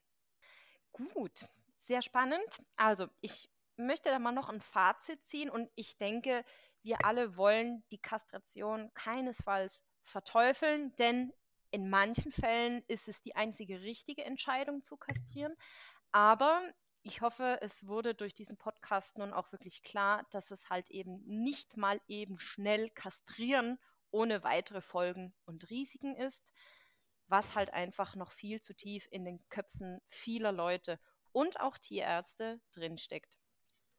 Gut, sehr spannend. Also, ich möchte da mal noch ein Fazit ziehen und ich denke, wir alle wollen die Kastration keinesfalls verteufeln, denn in manchen Fällen ist es die einzige richtige Entscheidung zu kastrieren. Aber ich hoffe, es wurde durch diesen Podcast nun auch wirklich klar, dass es halt eben nicht mal eben schnell kastrieren ohne weitere Folgen und Risiken ist, was halt einfach noch viel zu tief in den Köpfen vieler Leute und auch Tierärzte drinsteckt,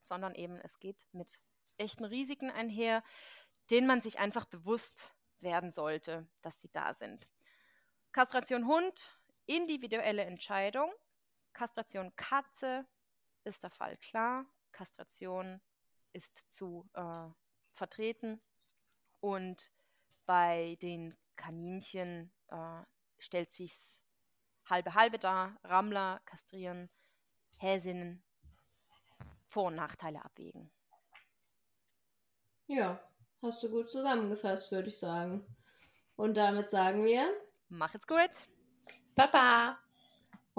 sondern eben es geht mit echten Risiken einher, denen man sich einfach bewusst werden sollte, dass sie da sind. Kastration Hund, individuelle Entscheidung. Kastration Katze ist der Fall klar. Kastration ist zu äh, vertreten. Und bei den Kaninchen äh, stellt sich's halbe halbe dar. Rammler kastrieren, Häsinnen, Vor- und Nachteile abwägen. Ja, hast du gut zusammengefasst, würde ich sagen. Und damit sagen wir. Mach es gut. Baba.